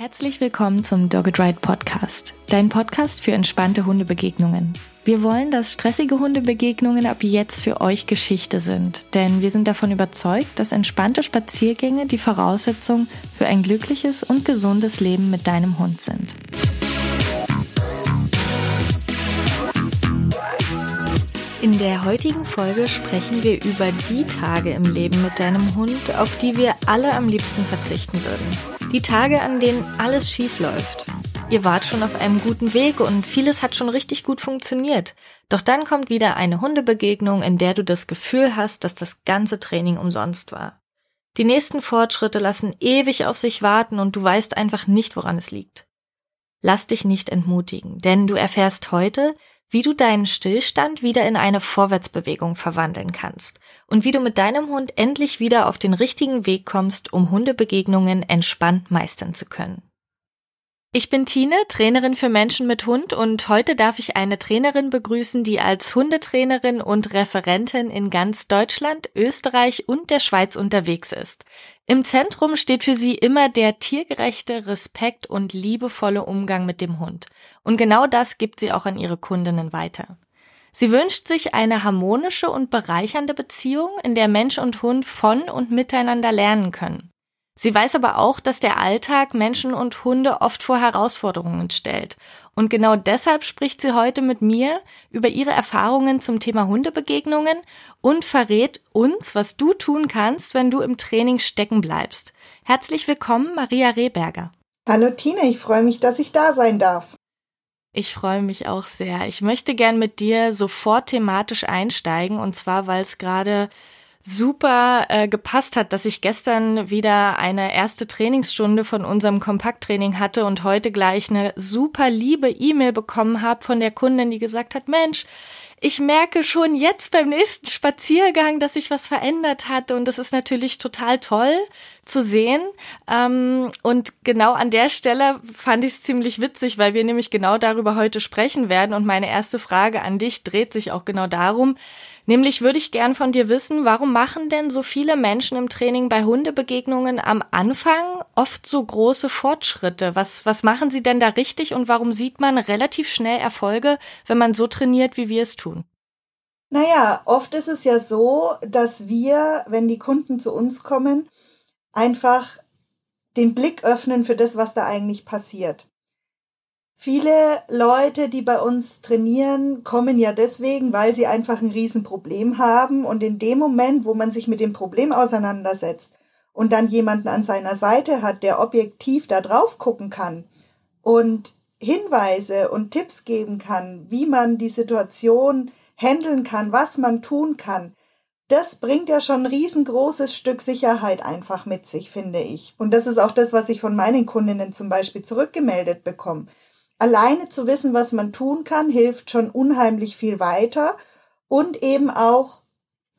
Herzlich willkommen zum Dogged Ride Podcast, dein Podcast für entspannte Hundebegegnungen. Wir wollen, dass stressige Hundebegegnungen ab jetzt für euch Geschichte sind, denn wir sind davon überzeugt, dass entspannte Spaziergänge die Voraussetzung für ein glückliches und gesundes Leben mit deinem Hund sind. In der heutigen Folge sprechen wir über die Tage im Leben mit deinem Hund, auf die wir alle am liebsten verzichten würden. Die Tage, an denen alles schief läuft. Ihr wart schon auf einem guten Weg und vieles hat schon richtig gut funktioniert. Doch dann kommt wieder eine Hundebegegnung, in der du das Gefühl hast, dass das ganze Training umsonst war. Die nächsten Fortschritte lassen ewig auf sich warten und du weißt einfach nicht, woran es liegt. Lass dich nicht entmutigen, denn du erfährst heute, wie du deinen Stillstand wieder in eine Vorwärtsbewegung verwandeln kannst und wie du mit deinem Hund endlich wieder auf den richtigen Weg kommst, um Hundebegegnungen entspannt meistern zu können. Ich bin Tine, Trainerin für Menschen mit Hund und heute darf ich eine Trainerin begrüßen, die als Hundetrainerin und Referentin in ganz Deutschland, Österreich und der Schweiz unterwegs ist. Im Zentrum steht für sie immer der tiergerechte Respekt und liebevolle Umgang mit dem Hund. Und genau das gibt sie auch an ihre Kundinnen weiter. Sie wünscht sich eine harmonische und bereichernde Beziehung, in der Mensch und Hund von und miteinander lernen können. Sie weiß aber auch, dass der Alltag Menschen und Hunde oft vor Herausforderungen stellt. Und genau deshalb spricht sie heute mit mir über ihre Erfahrungen zum Thema Hundebegegnungen und verrät uns, was du tun kannst, wenn du im Training stecken bleibst. Herzlich willkommen, Maria Rehberger. Hallo Tina, ich freue mich, dass ich da sein darf. Ich freue mich auch sehr. Ich möchte gern mit dir sofort thematisch einsteigen und zwar, weil es gerade super äh, gepasst hat, dass ich gestern wieder eine erste Trainingsstunde von unserem Kompakttraining hatte und heute gleich eine super liebe E-Mail bekommen habe von der Kundin, die gesagt hat, Mensch, ich merke schon jetzt beim nächsten Spaziergang, dass sich was verändert hat und das ist natürlich total toll zu sehen. Ähm, und genau an der Stelle fand ich es ziemlich witzig, weil wir nämlich genau darüber heute sprechen werden und meine erste Frage an dich dreht sich auch genau darum, Nämlich würde ich gern von dir wissen, warum machen denn so viele Menschen im Training bei Hundebegegnungen am Anfang oft so große Fortschritte? Was, was machen sie denn da richtig und warum sieht man relativ schnell Erfolge, wenn man so trainiert, wie wir es tun? Naja, oft ist es ja so, dass wir, wenn die Kunden zu uns kommen, einfach den Blick öffnen für das, was da eigentlich passiert. Viele Leute, die bei uns trainieren, kommen ja deswegen, weil sie einfach ein Riesenproblem haben. Und in dem Moment, wo man sich mit dem Problem auseinandersetzt und dann jemanden an seiner Seite hat, der objektiv da drauf gucken kann und Hinweise und Tipps geben kann, wie man die Situation handeln kann, was man tun kann, das bringt ja schon ein riesengroßes Stück Sicherheit einfach mit sich, finde ich. Und das ist auch das, was ich von meinen Kundinnen zum Beispiel zurückgemeldet bekomme alleine zu wissen, was man tun kann, hilft schon unheimlich viel weiter und eben auch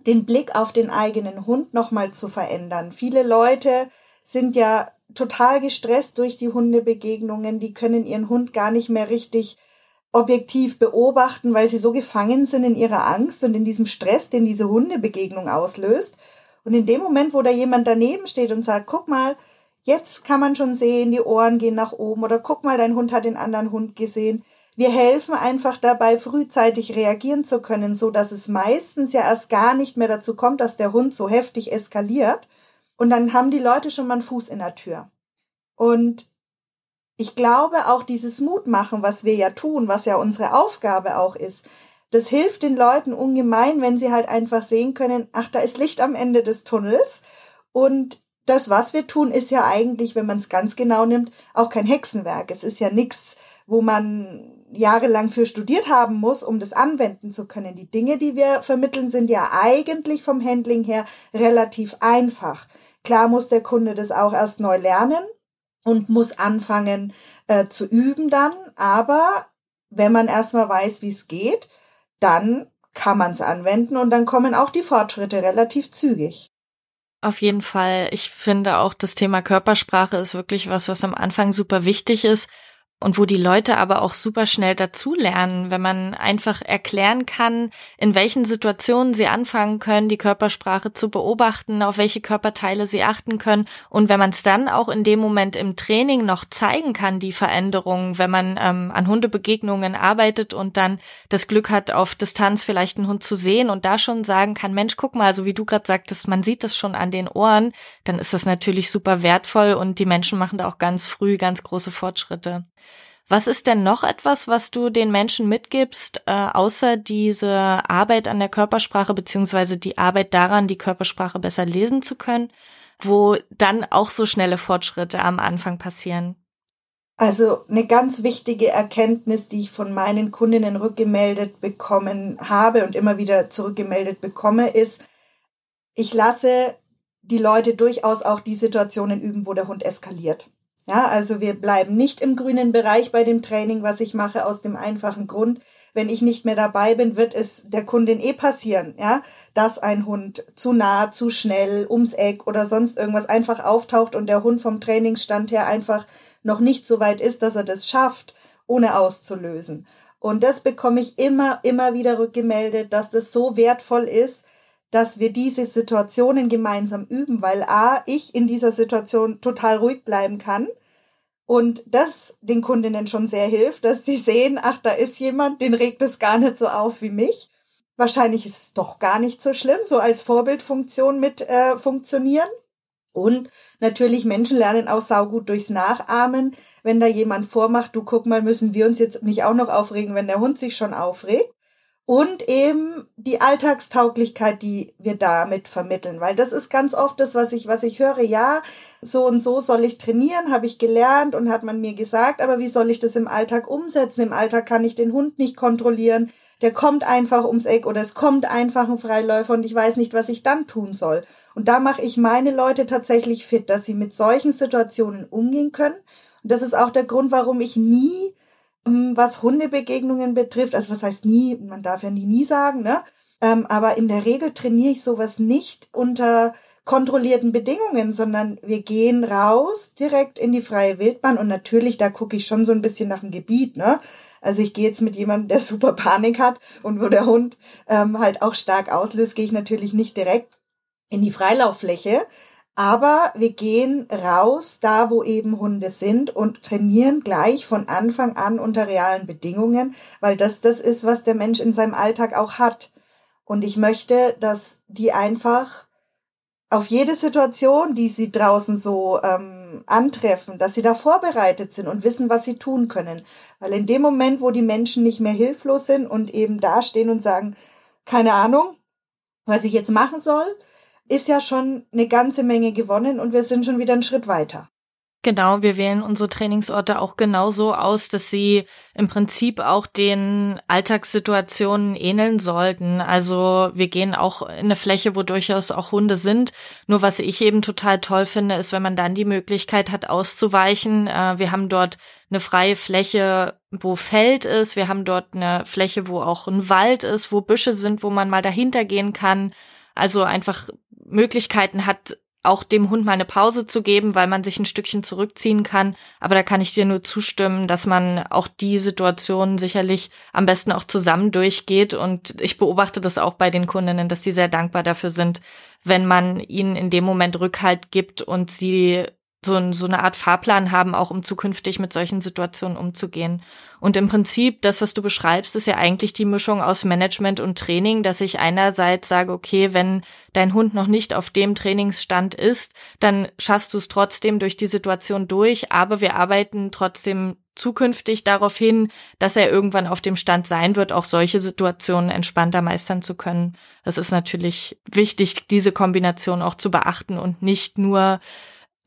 den Blick auf den eigenen Hund nochmal zu verändern. Viele Leute sind ja total gestresst durch die Hundebegegnungen, die können ihren Hund gar nicht mehr richtig objektiv beobachten, weil sie so gefangen sind in ihrer Angst und in diesem Stress, den diese Hundebegegnung auslöst. Und in dem Moment, wo da jemand daneben steht und sagt, guck mal, Jetzt kann man schon sehen, die Ohren gehen nach oben oder guck mal, dein Hund hat den anderen Hund gesehen. Wir helfen einfach dabei, frühzeitig reagieren zu können, so dass es meistens ja erst gar nicht mehr dazu kommt, dass der Hund so heftig eskaliert. Und dann haben die Leute schon mal einen Fuß in der Tür. Und ich glaube auch dieses Mutmachen, was wir ja tun, was ja unsere Aufgabe auch ist, das hilft den Leuten ungemein, wenn sie halt einfach sehen können, ach, da ist Licht am Ende des Tunnels. Und das, was wir tun, ist ja eigentlich, wenn man es ganz genau nimmt, auch kein Hexenwerk. Es ist ja nichts, wo man jahrelang für studiert haben muss, um das anwenden zu können. Die Dinge, die wir vermitteln, sind ja eigentlich vom Handling her relativ einfach. Klar muss der Kunde das auch erst neu lernen und muss anfangen äh, zu üben dann, aber wenn man erstmal weiß, wie es geht, dann kann man es anwenden und dann kommen auch die Fortschritte relativ zügig. Auf jeden Fall. Ich finde auch, das Thema Körpersprache ist wirklich was, was am Anfang super wichtig ist. Und wo die Leute aber auch super schnell dazulernen, wenn man einfach erklären kann, in welchen Situationen sie anfangen können, die Körpersprache zu beobachten, auf welche Körperteile sie achten können und wenn man es dann auch in dem Moment im Training noch zeigen kann, die Veränderungen, wenn man ähm, an Hundebegegnungen arbeitet und dann das Glück hat, auf Distanz vielleicht einen Hund zu sehen und da schon sagen kann, Mensch, guck mal, so wie du gerade sagtest, man sieht das schon an den Ohren, dann ist das natürlich super wertvoll und die Menschen machen da auch ganz früh ganz große Fortschritte. Was ist denn noch etwas, was du den Menschen mitgibst, äh, außer diese Arbeit an der Körpersprache beziehungsweise die Arbeit daran, die Körpersprache besser lesen zu können, wo dann auch so schnelle Fortschritte am Anfang passieren? Also eine ganz wichtige Erkenntnis, die ich von meinen Kundinnen rückgemeldet bekommen habe und immer wieder zurückgemeldet bekomme, ist, ich lasse die Leute durchaus auch die Situationen üben, wo der Hund eskaliert. Ja, also wir bleiben nicht im grünen Bereich bei dem Training, was ich mache, aus dem einfachen Grund, wenn ich nicht mehr dabei bin, wird es der Kundin eh passieren, ja, dass ein Hund zu nah, zu schnell, ums Eck oder sonst irgendwas einfach auftaucht und der Hund vom Trainingsstand her einfach noch nicht so weit ist, dass er das schafft, ohne auszulösen. Und das bekomme ich immer, immer wieder rückgemeldet, dass das so wertvoll ist, dass wir diese Situationen gemeinsam üben, weil A, ich in dieser Situation total ruhig bleiben kann und das den Kundinnen schon sehr hilft, dass sie sehen, ach, da ist jemand, den regt es gar nicht so auf wie mich. Wahrscheinlich ist es doch gar nicht so schlimm, so als Vorbildfunktion mit äh, funktionieren. Und natürlich Menschen lernen auch saugut durchs Nachahmen. Wenn da jemand vormacht, du guck mal, müssen wir uns jetzt nicht auch noch aufregen, wenn der Hund sich schon aufregt und eben die Alltagstauglichkeit, die wir damit vermitteln, weil das ist ganz oft das, was ich was ich höre, ja, so und so soll ich trainieren, habe ich gelernt und hat man mir gesagt, aber wie soll ich das im Alltag umsetzen? Im Alltag kann ich den Hund nicht kontrollieren, der kommt einfach ums Eck oder es kommt einfach ein Freiläufer und ich weiß nicht, was ich dann tun soll. Und da mache ich meine Leute tatsächlich fit, dass sie mit solchen Situationen umgehen können. Und das ist auch der Grund, warum ich nie was Hundebegegnungen betrifft, also was heißt nie, man darf ja nie nie sagen, ne? Ähm, aber in der Regel trainiere ich sowas nicht unter kontrollierten Bedingungen, sondern wir gehen raus direkt in die freie Wildbahn und natürlich, da gucke ich schon so ein bisschen nach dem Gebiet, ne? Also ich gehe jetzt mit jemandem, der super Panik hat und wo der Hund ähm, halt auch stark auslöst, gehe ich natürlich nicht direkt in die Freilauffläche, aber wir gehen raus, da wo eben Hunde sind und trainieren gleich von Anfang an unter realen Bedingungen, weil das das ist, was der Mensch in seinem Alltag auch hat. Und ich möchte, dass die einfach auf jede Situation, die sie draußen so ähm, antreffen, dass sie da vorbereitet sind und wissen, was sie tun können. Weil in dem Moment, wo die Menschen nicht mehr hilflos sind und eben dastehen und sagen, keine Ahnung, was ich jetzt machen soll, ist ja schon eine ganze Menge gewonnen und wir sind schon wieder einen Schritt weiter. Genau, wir wählen unsere Trainingsorte auch genauso aus, dass sie im Prinzip auch den Alltagssituationen ähneln sollten. Also wir gehen auch in eine Fläche, wo durchaus auch Hunde sind. Nur was ich eben total toll finde, ist, wenn man dann die Möglichkeit hat, auszuweichen. Äh, wir haben dort eine freie Fläche, wo Feld ist. Wir haben dort eine Fläche, wo auch ein Wald ist, wo Büsche sind, wo man mal dahinter gehen kann. Also einfach Möglichkeiten hat, auch dem Hund mal eine Pause zu geben, weil man sich ein Stückchen zurückziehen kann. Aber da kann ich dir nur zustimmen, dass man auch die Situation sicherlich am besten auch zusammen durchgeht. Und ich beobachte das auch bei den Kundinnen, dass sie sehr dankbar dafür sind, wenn man ihnen in dem Moment Rückhalt gibt und sie so, so eine Art Fahrplan haben, auch um zukünftig mit solchen Situationen umzugehen. Und im Prinzip, das, was du beschreibst, ist ja eigentlich die Mischung aus Management und Training, dass ich einerseits sage, okay, wenn dein Hund noch nicht auf dem Trainingsstand ist, dann schaffst du es trotzdem durch die Situation durch, aber wir arbeiten trotzdem zukünftig darauf hin, dass er irgendwann auf dem Stand sein wird, auch solche Situationen entspannter meistern zu können. Das ist natürlich wichtig, diese Kombination auch zu beachten und nicht nur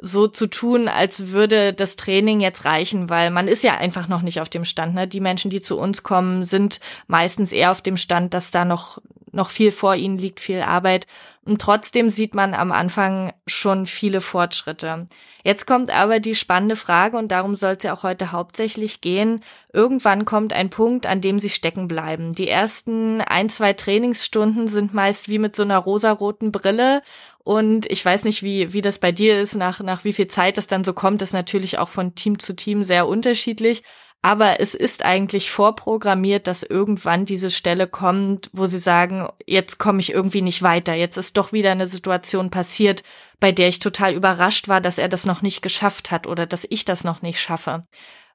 so zu tun, als würde das Training jetzt reichen, weil man ist ja einfach noch nicht auf dem Stand. Ne? Die Menschen, die zu uns kommen, sind meistens eher auf dem Stand, dass da noch noch viel vor ihnen liegt, viel Arbeit. Und trotzdem sieht man am Anfang schon viele Fortschritte. Jetzt kommt aber die spannende Frage und darum soll es ja auch heute hauptsächlich gehen. Irgendwann kommt ein Punkt, an dem sie stecken bleiben. Die ersten ein, zwei Trainingsstunden sind meist wie mit so einer rosaroten Brille und ich weiß nicht, wie, wie das bei dir ist, nach, nach wie viel Zeit das dann so kommt, ist natürlich auch von Team zu Team sehr unterschiedlich. Aber es ist eigentlich vorprogrammiert, dass irgendwann diese Stelle kommt, wo sie sagen, jetzt komme ich irgendwie nicht weiter. Jetzt ist doch wieder eine Situation passiert, bei der ich total überrascht war, dass er das noch nicht geschafft hat oder dass ich das noch nicht schaffe.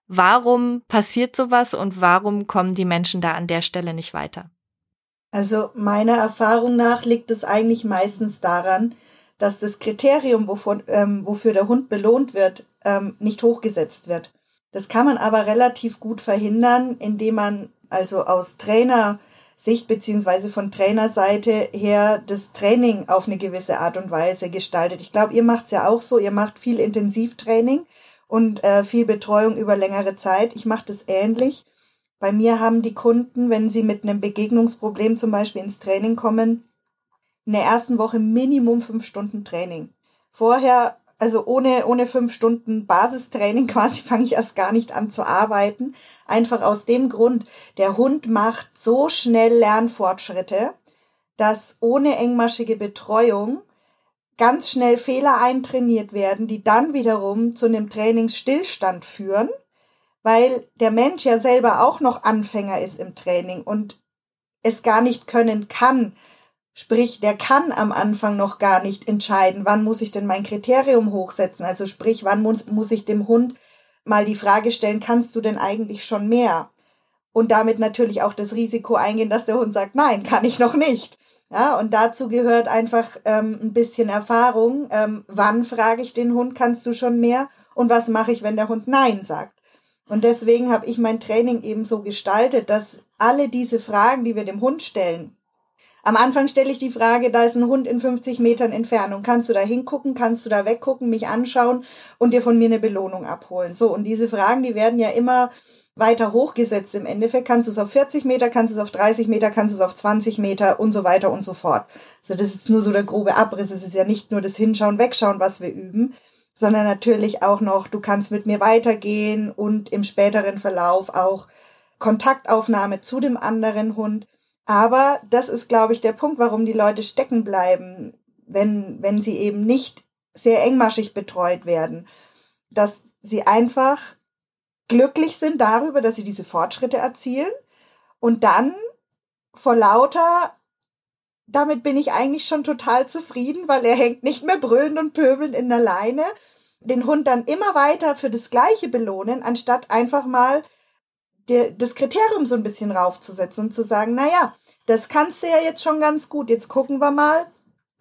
Warum passiert sowas und warum kommen die Menschen da an der Stelle nicht weiter? Also meiner Erfahrung nach liegt es eigentlich meistens daran, dass das Kriterium, wovon, ähm, wofür der Hund belohnt wird, ähm, nicht hochgesetzt wird. Das kann man aber relativ gut verhindern, indem man also aus Trainersicht beziehungsweise von Trainerseite her das Training auf eine gewisse Art und Weise gestaltet. Ich glaube, ihr macht's ja auch so, ihr macht viel Intensivtraining und äh, viel Betreuung über längere Zeit. Ich mache das ähnlich. Bei mir haben die Kunden, wenn sie mit einem Begegnungsproblem zum Beispiel ins Training kommen, in der ersten Woche Minimum fünf Stunden Training. Vorher also ohne, ohne fünf Stunden Basistraining quasi fange ich erst gar nicht an zu arbeiten. Einfach aus dem Grund, der Hund macht so schnell Lernfortschritte, dass ohne engmaschige Betreuung ganz schnell Fehler eintrainiert werden, die dann wiederum zu einem Trainingsstillstand führen, weil der Mensch ja selber auch noch Anfänger ist im Training und es gar nicht können kann, Sprich, der kann am Anfang noch gar nicht entscheiden, wann muss ich denn mein Kriterium hochsetzen. Also sprich, wann muss, muss ich dem Hund mal die Frage stellen, kannst du denn eigentlich schon mehr? Und damit natürlich auch das Risiko eingehen, dass der Hund sagt, nein, kann ich noch nicht. Ja, und dazu gehört einfach ähm, ein bisschen Erfahrung. Ähm, wann frage ich den Hund, kannst du schon mehr? Und was mache ich, wenn der Hund Nein sagt? Und deswegen habe ich mein Training eben so gestaltet, dass alle diese Fragen, die wir dem Hund stellen, am Anfang stelle ich die Frage, da ist ein Hund in 50 Metern Entfernung. Kannst du da hingucken? Kannst du da weggucken, mich anschauen und dir von mir eine Belohnung abholen? So, und diese Fragen, die werden ja immer weiter hochgesetzt im Endeffekt. Kannst du es auf 40 Meter, kannst du es auf 30 Meter, kannst du es auf 20 Meter und so weiter und so fort. Also das ist nur so der grobe Abriss. Es ist ja nicht nur das Hinschauen, Wegschauen, was wir üben, sondern natürlich auch noch, du kannst mit mir weitergehen und im späteren Verlauf auch Kontaktaufnahme zu dem anderen Hund. Aber das ist, glaube ich, der Punkt, warum die Leute stecken bleiben, wenn, wenn sie eben nicht sehr engmaschig betreut werden. Dass sie einfach glücklich sind darüber, dass sie diese Fortschritte erzielen und dann vor lauter, damit bin ich eigentlich schon total zufrieden, weil er hängt nicht mehr brüllend und pöbelnd in der Leine, den Hund dann immer weiter für das Gleiche belohnen, anstatt einfach mal der, das Kriterium so ein bisschen raufzusetzen und zu sagen, na ja, das kannst du ja jetzt schon ganz gut. Jetzt gucken wir mal.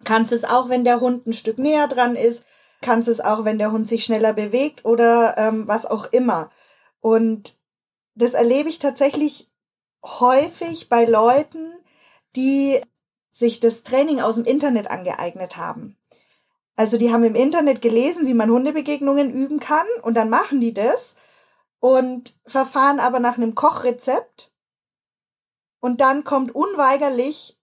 Kannst es auch, wenn der Hund ein Stück näher dran ist. Kannst es auch, wenn der Hund sich schneller bewegt oder ähm, was auch immer. Und das erlebe ich tatsächlich häufig bei Leuten, die sich das Training aus dem Internet angeeignet haben. Also die haben im Internet gelesen, wie man Hundebegegnungen üben kann und dann machen die das und verfahren aber nach einem Kochrezept und dann kommt unweigerlich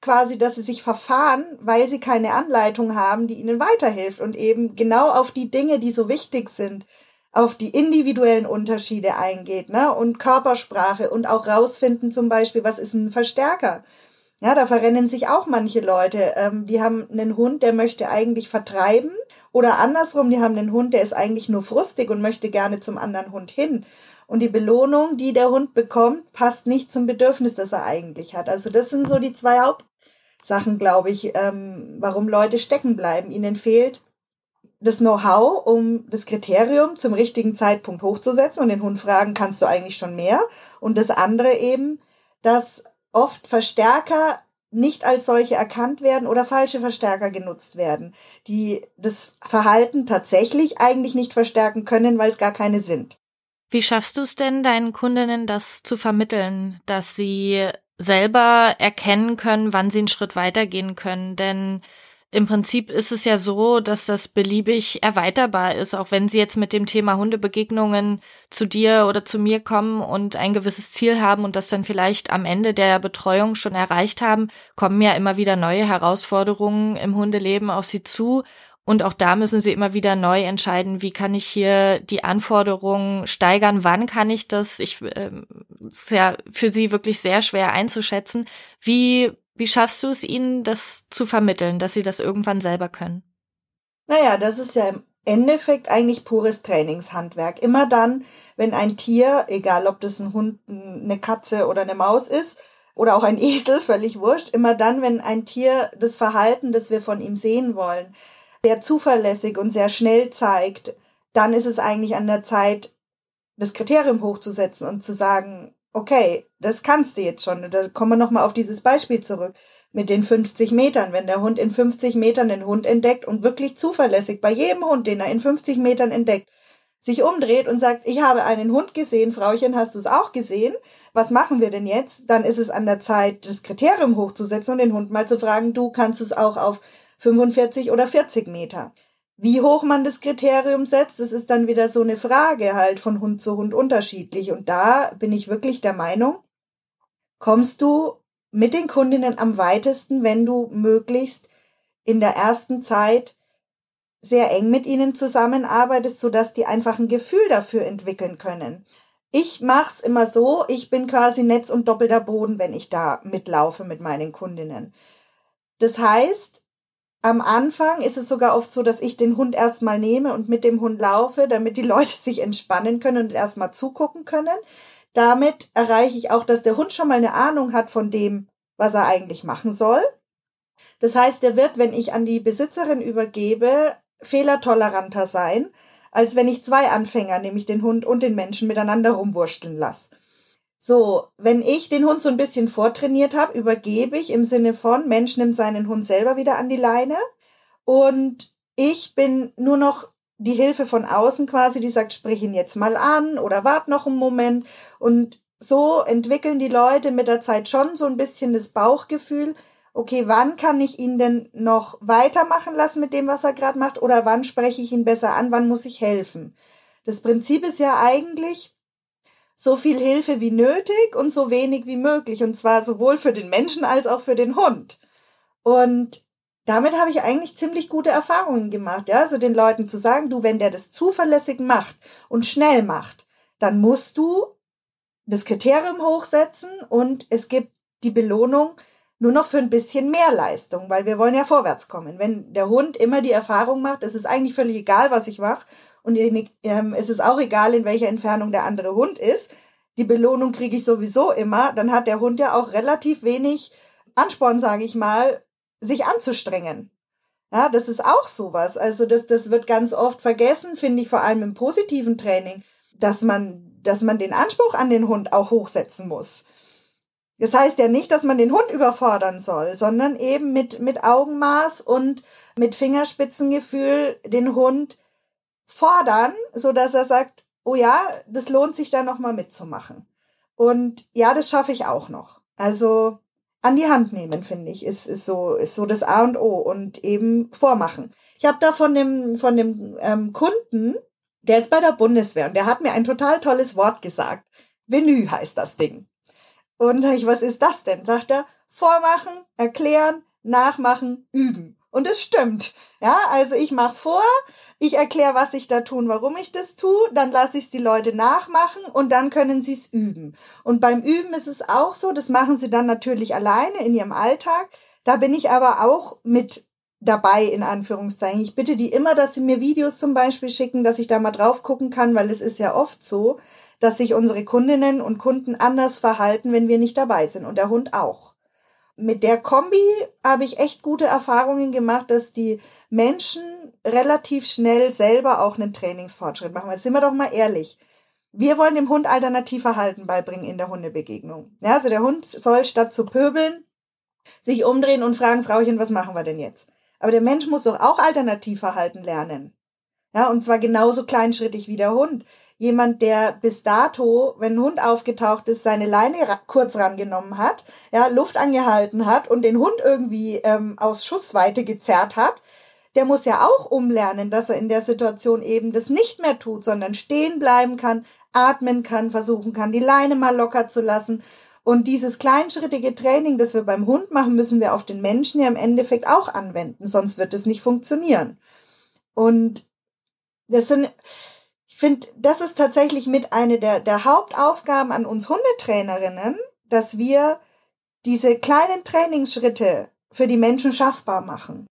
quasi, dass sie sich verfahren, weil sie keine Anleitung haben, die ihnen weiterhilft und eben genau auf die Dinge, die so wichtig sind, auf die individuellen Unterschiede eingeht, ne? Und Körpersprache und auch rausfinden zum Beispiel, was ist ein Verstärker? Ja, da verrennen sich auch manche Leute. Ähm, die haben einen Hund, der möchte eigentlich vertreiben. Oder andersrum, die haben einen Hund, der ist eigentlich nur frustig und möchte gerne zum anderen Hund hin. Und die Belohnung, die der Hund bekommt, passt nicht zum Bedürfnis, das er eigentlich hat. Also das sind so die zwei Hauptsachen, glaube ich, ähm, warum Leute stecken bleiben. Ihnen fehlt das Know-how, um das Kriterium zum richtigen Zeitpunkt hochzusetzen und den Hund fragen, kannst du eigentlich schon mehr? Und das andere eben, dass oft Verstärker nicht als solche erkannt werden oder falsche Verstärker genutzt werden, die das Verhalten tatsächlich eigentlich nicht verstärken können, weil es gar keine sind. Wie schaffst du es denn, deinen Kundinnen das zu vermitteln, dass sie selber erkennen können, wann sie einen Schritt weitergehen können? Denn im Prinzip ist es ja so, dass das beliebig erweiterbar ist, auch wenn Sie jetzt mit dem Thema Hundebegegnungen zu dir oder zu mir kommen und ein gewisses Ziel haben und das dann vielleicht am Ende der Betreuung schon erreicht haben, kommen ja immer wieder neue Herausforderungen im Hundeleben auf Sie zu. Und auch da müssen Sie immer wieder neu entscheiden, wie kann ich hier die Anforderungen steigern, wann kann ich das? Ich äh, ist ja für Sie wirklich sehr schwer einzuschätzen. Wie wie schaffst du es ihnen, das zu vermitteln, dass sie das irgendwann selber können? Naja, das ist ja im Endeffekt eigentlich pures Trainingshandwerk. Immer dann, wenn ein Tier, egal ob das ein Hund, eine Katze oder eine Maus ist, oder auch ein Esel, völlig wurscht, immer dann, wenn ein Tier das Verhalten, das wir von ihm sehen wollen, sehr zuverlässig und sehr schnell zeigt, dann ist es eigentlich an der Zeit, das Kriterium hochzusetzen und zu sagen, okay, das kannst du jetzt schon. Da kommen wir nochmal auf dieses Beispiel zurück mit den 50 Metern. Wenn der Hund in 50 Metern den Hund entdeckt und wirklich zuverlässig bei jedem Hund, den er in 50 Metern entdeckt, sich umdreht und sagt, ich habe einen Hund gesehen, Frauchen, hast du es auch gesehen? Was machen wir denn jetzt? Dann ist es an der Zeit, das Kriterium hochzusetzen und den Hund mal zu fragen, du kannst es auch auf 45 oder 40 Meter. Wie hoch man das Kriterium setzt, das ist dann wieder so eine Frage halt von Hund zu Hund unterschiedlich. Und da bin ich wirklich der Meinung, kommst du mit den Kundinnen am weitesten, wenn du möglichst in der ersten Zeit sehr eng mit ihnen zusammenarbeitest, sodass die einfach ein Gefühl dafür entwickeln können. Ich mach's immer so, ich bin quasi Netz und doppelter Boden, wenn ich da mitlaufe mit meinen Kundinnen. Das heißt, am Anfang ist es sogar oft so, dass ich den Hund erstmal nehme und mit dem Hund laufe, damit die Leute sich entspannen können und erstmal zugucken können. Damit erreiche ich auch, dass der Hund schon mal eine Ahnung hat von dem, was er eigentlich machen soll. Das heißt, er wird, wenn ich an die Besitzerin übergebe, fehlertoleranter sein, als wenn ich zwei Anfänger, nämlich den Hund und den Menschen, miteinander rumwurschteln lasse. So, wenn ich den Hund so ein bisschen vortrainiert habe, übergebe ich im Sinne von, Mensch nimmt seinen Hund selber wieder an die Leine. Und ich bin nur noch die Hilfe von außen quasi, die sagt, sprich ihn jetzt mal an oder wart noch einen Moment. Und so entwickeln die Leute mit der Zeit schon so ein bisschen das Bauchgefühl, okay, wann kann ich ihn denn noch weitermachen lassen mit dem, was er gerade macht? Oder wann spreche ich ihn besser an, wann muss ich helfen? Das Prinzip ist ja eigentlich, so viel Hilfe wie nötig und so wenig wie möglich. Und zwar sowohl für den Menschen als auch für den Hund. Und damit habe ich eigentlich ziemlich gute Erfahrungen gemacht. Ja, also den Leuten zu sagen, du, wenn der das zuverlässig macht und schnell macht, dann musst du das Kriterium hochsetzen und es gibt die Belohnung nur noch für ein bisschen mehr Leistung, weil wir wollen ja vorwärts kommen. Wenn der Hund immer die Erfahrung macht, es ist eigentlich völlig egal, was ich mache und ähm, es ist auch egal, in welcher Entfernung der andere Hund ist. Die Belohnung kriege ich sowieso immer. Dann hat der Hund ja auch relativ wenig Ansporn, sage ich mal, sich anzustrengen. Ja, das ist auch sowas. Also das, das wird ganz oft vergessen, finde ich vor allem im positiven Training, dass man, dass man den Anspruch an den Hund auch hochsetzen muss. Das heißt ja nicht, dass man den Hund überfordern soll, sondern eben mit, mit Augenmaß und mit Fingerspitzengefühl den Hund fordern, so dass er sagt, oh ja, das lohnt sich da nochmal mitzumachen. Und ja, das schaffe ich auch noch. Also an die Hand nehmen, finde ich, ist, ist so, ist so das A und O und eben vormachen. Ich habe da von dem, von dem ähm, Kunden, der ist bei der Bundeswehr und der hat mir ein total tolles Wort gesagt. Venue heißt das Ding. Und sag ich, was ist das denn? Sagt er, vormachen, erklären, nachmachen, üben. Und es stimmt. Ja, also ich mache vor, ich erkläre, was ich da tun, warum ich das tue, dann lasse ich es die Leute nachmachen und dann können sie es üben. Und beim Üben ist es auch so, das machen sie dann natürlich alleine in ihrem Alltag. Da bin ich aber auch mit dabei, in Anführungszeichen. Ich bitte die immer, dass sie mir Videos zum Beispiel schicken, dass ich da mal drauf gucken kann, weil es ist ja oft so, dass sich unsere Kundinnen und Kunden anders verhalten, wenn wir nicht dabei sind und der Hund auch mit der Kombi habe ich echt gute Erfahrungen gemacht, dass die Menschen relativ schnell selber auch einen Trainingsfortschritt machen. Jetzt sind wir doch mal ehrlich. Wir wollen dem Hund Alternativverhalten beibringen in der Hundebegegnung. Ja, also der Hund soll statt zu pöbeln sich umdrehen und fragen, Frauchen, was machen wir denn jetzt? Aber der Mensch muss doch auch Alternativverhalten lernen. Ja, und zwar genauso kleinschrittig wie der Hund. Jemand, der bis dato, wenn ein Hund aufgetaucht ist, seine Leine ra kurz rangenommen hat, ja, Luft angehalten hat und den Hund irgendwie ähm, aus Schussweite gezerrt hat, der muss ja auch umlernen, dass er in der Situation eben das nicht mehr tut, sondern stehen bleiben kann, atmen kann, versuchen kann, die Leine mal locker zu lassen. Und dieses kleinschrittige Training, das wir beim Hund machen, müssen wir auf den Menschen ja im Endeffekt auch anwenden, sonst wird es nicht funktionieren. Und das sind, finde, das ist tatsächlich mit eine der, der Hauptaufgaben an uns Hundetrainerinnen, dass wir diese kleinen Trainingsschritte für die Menschen schaffbar machen.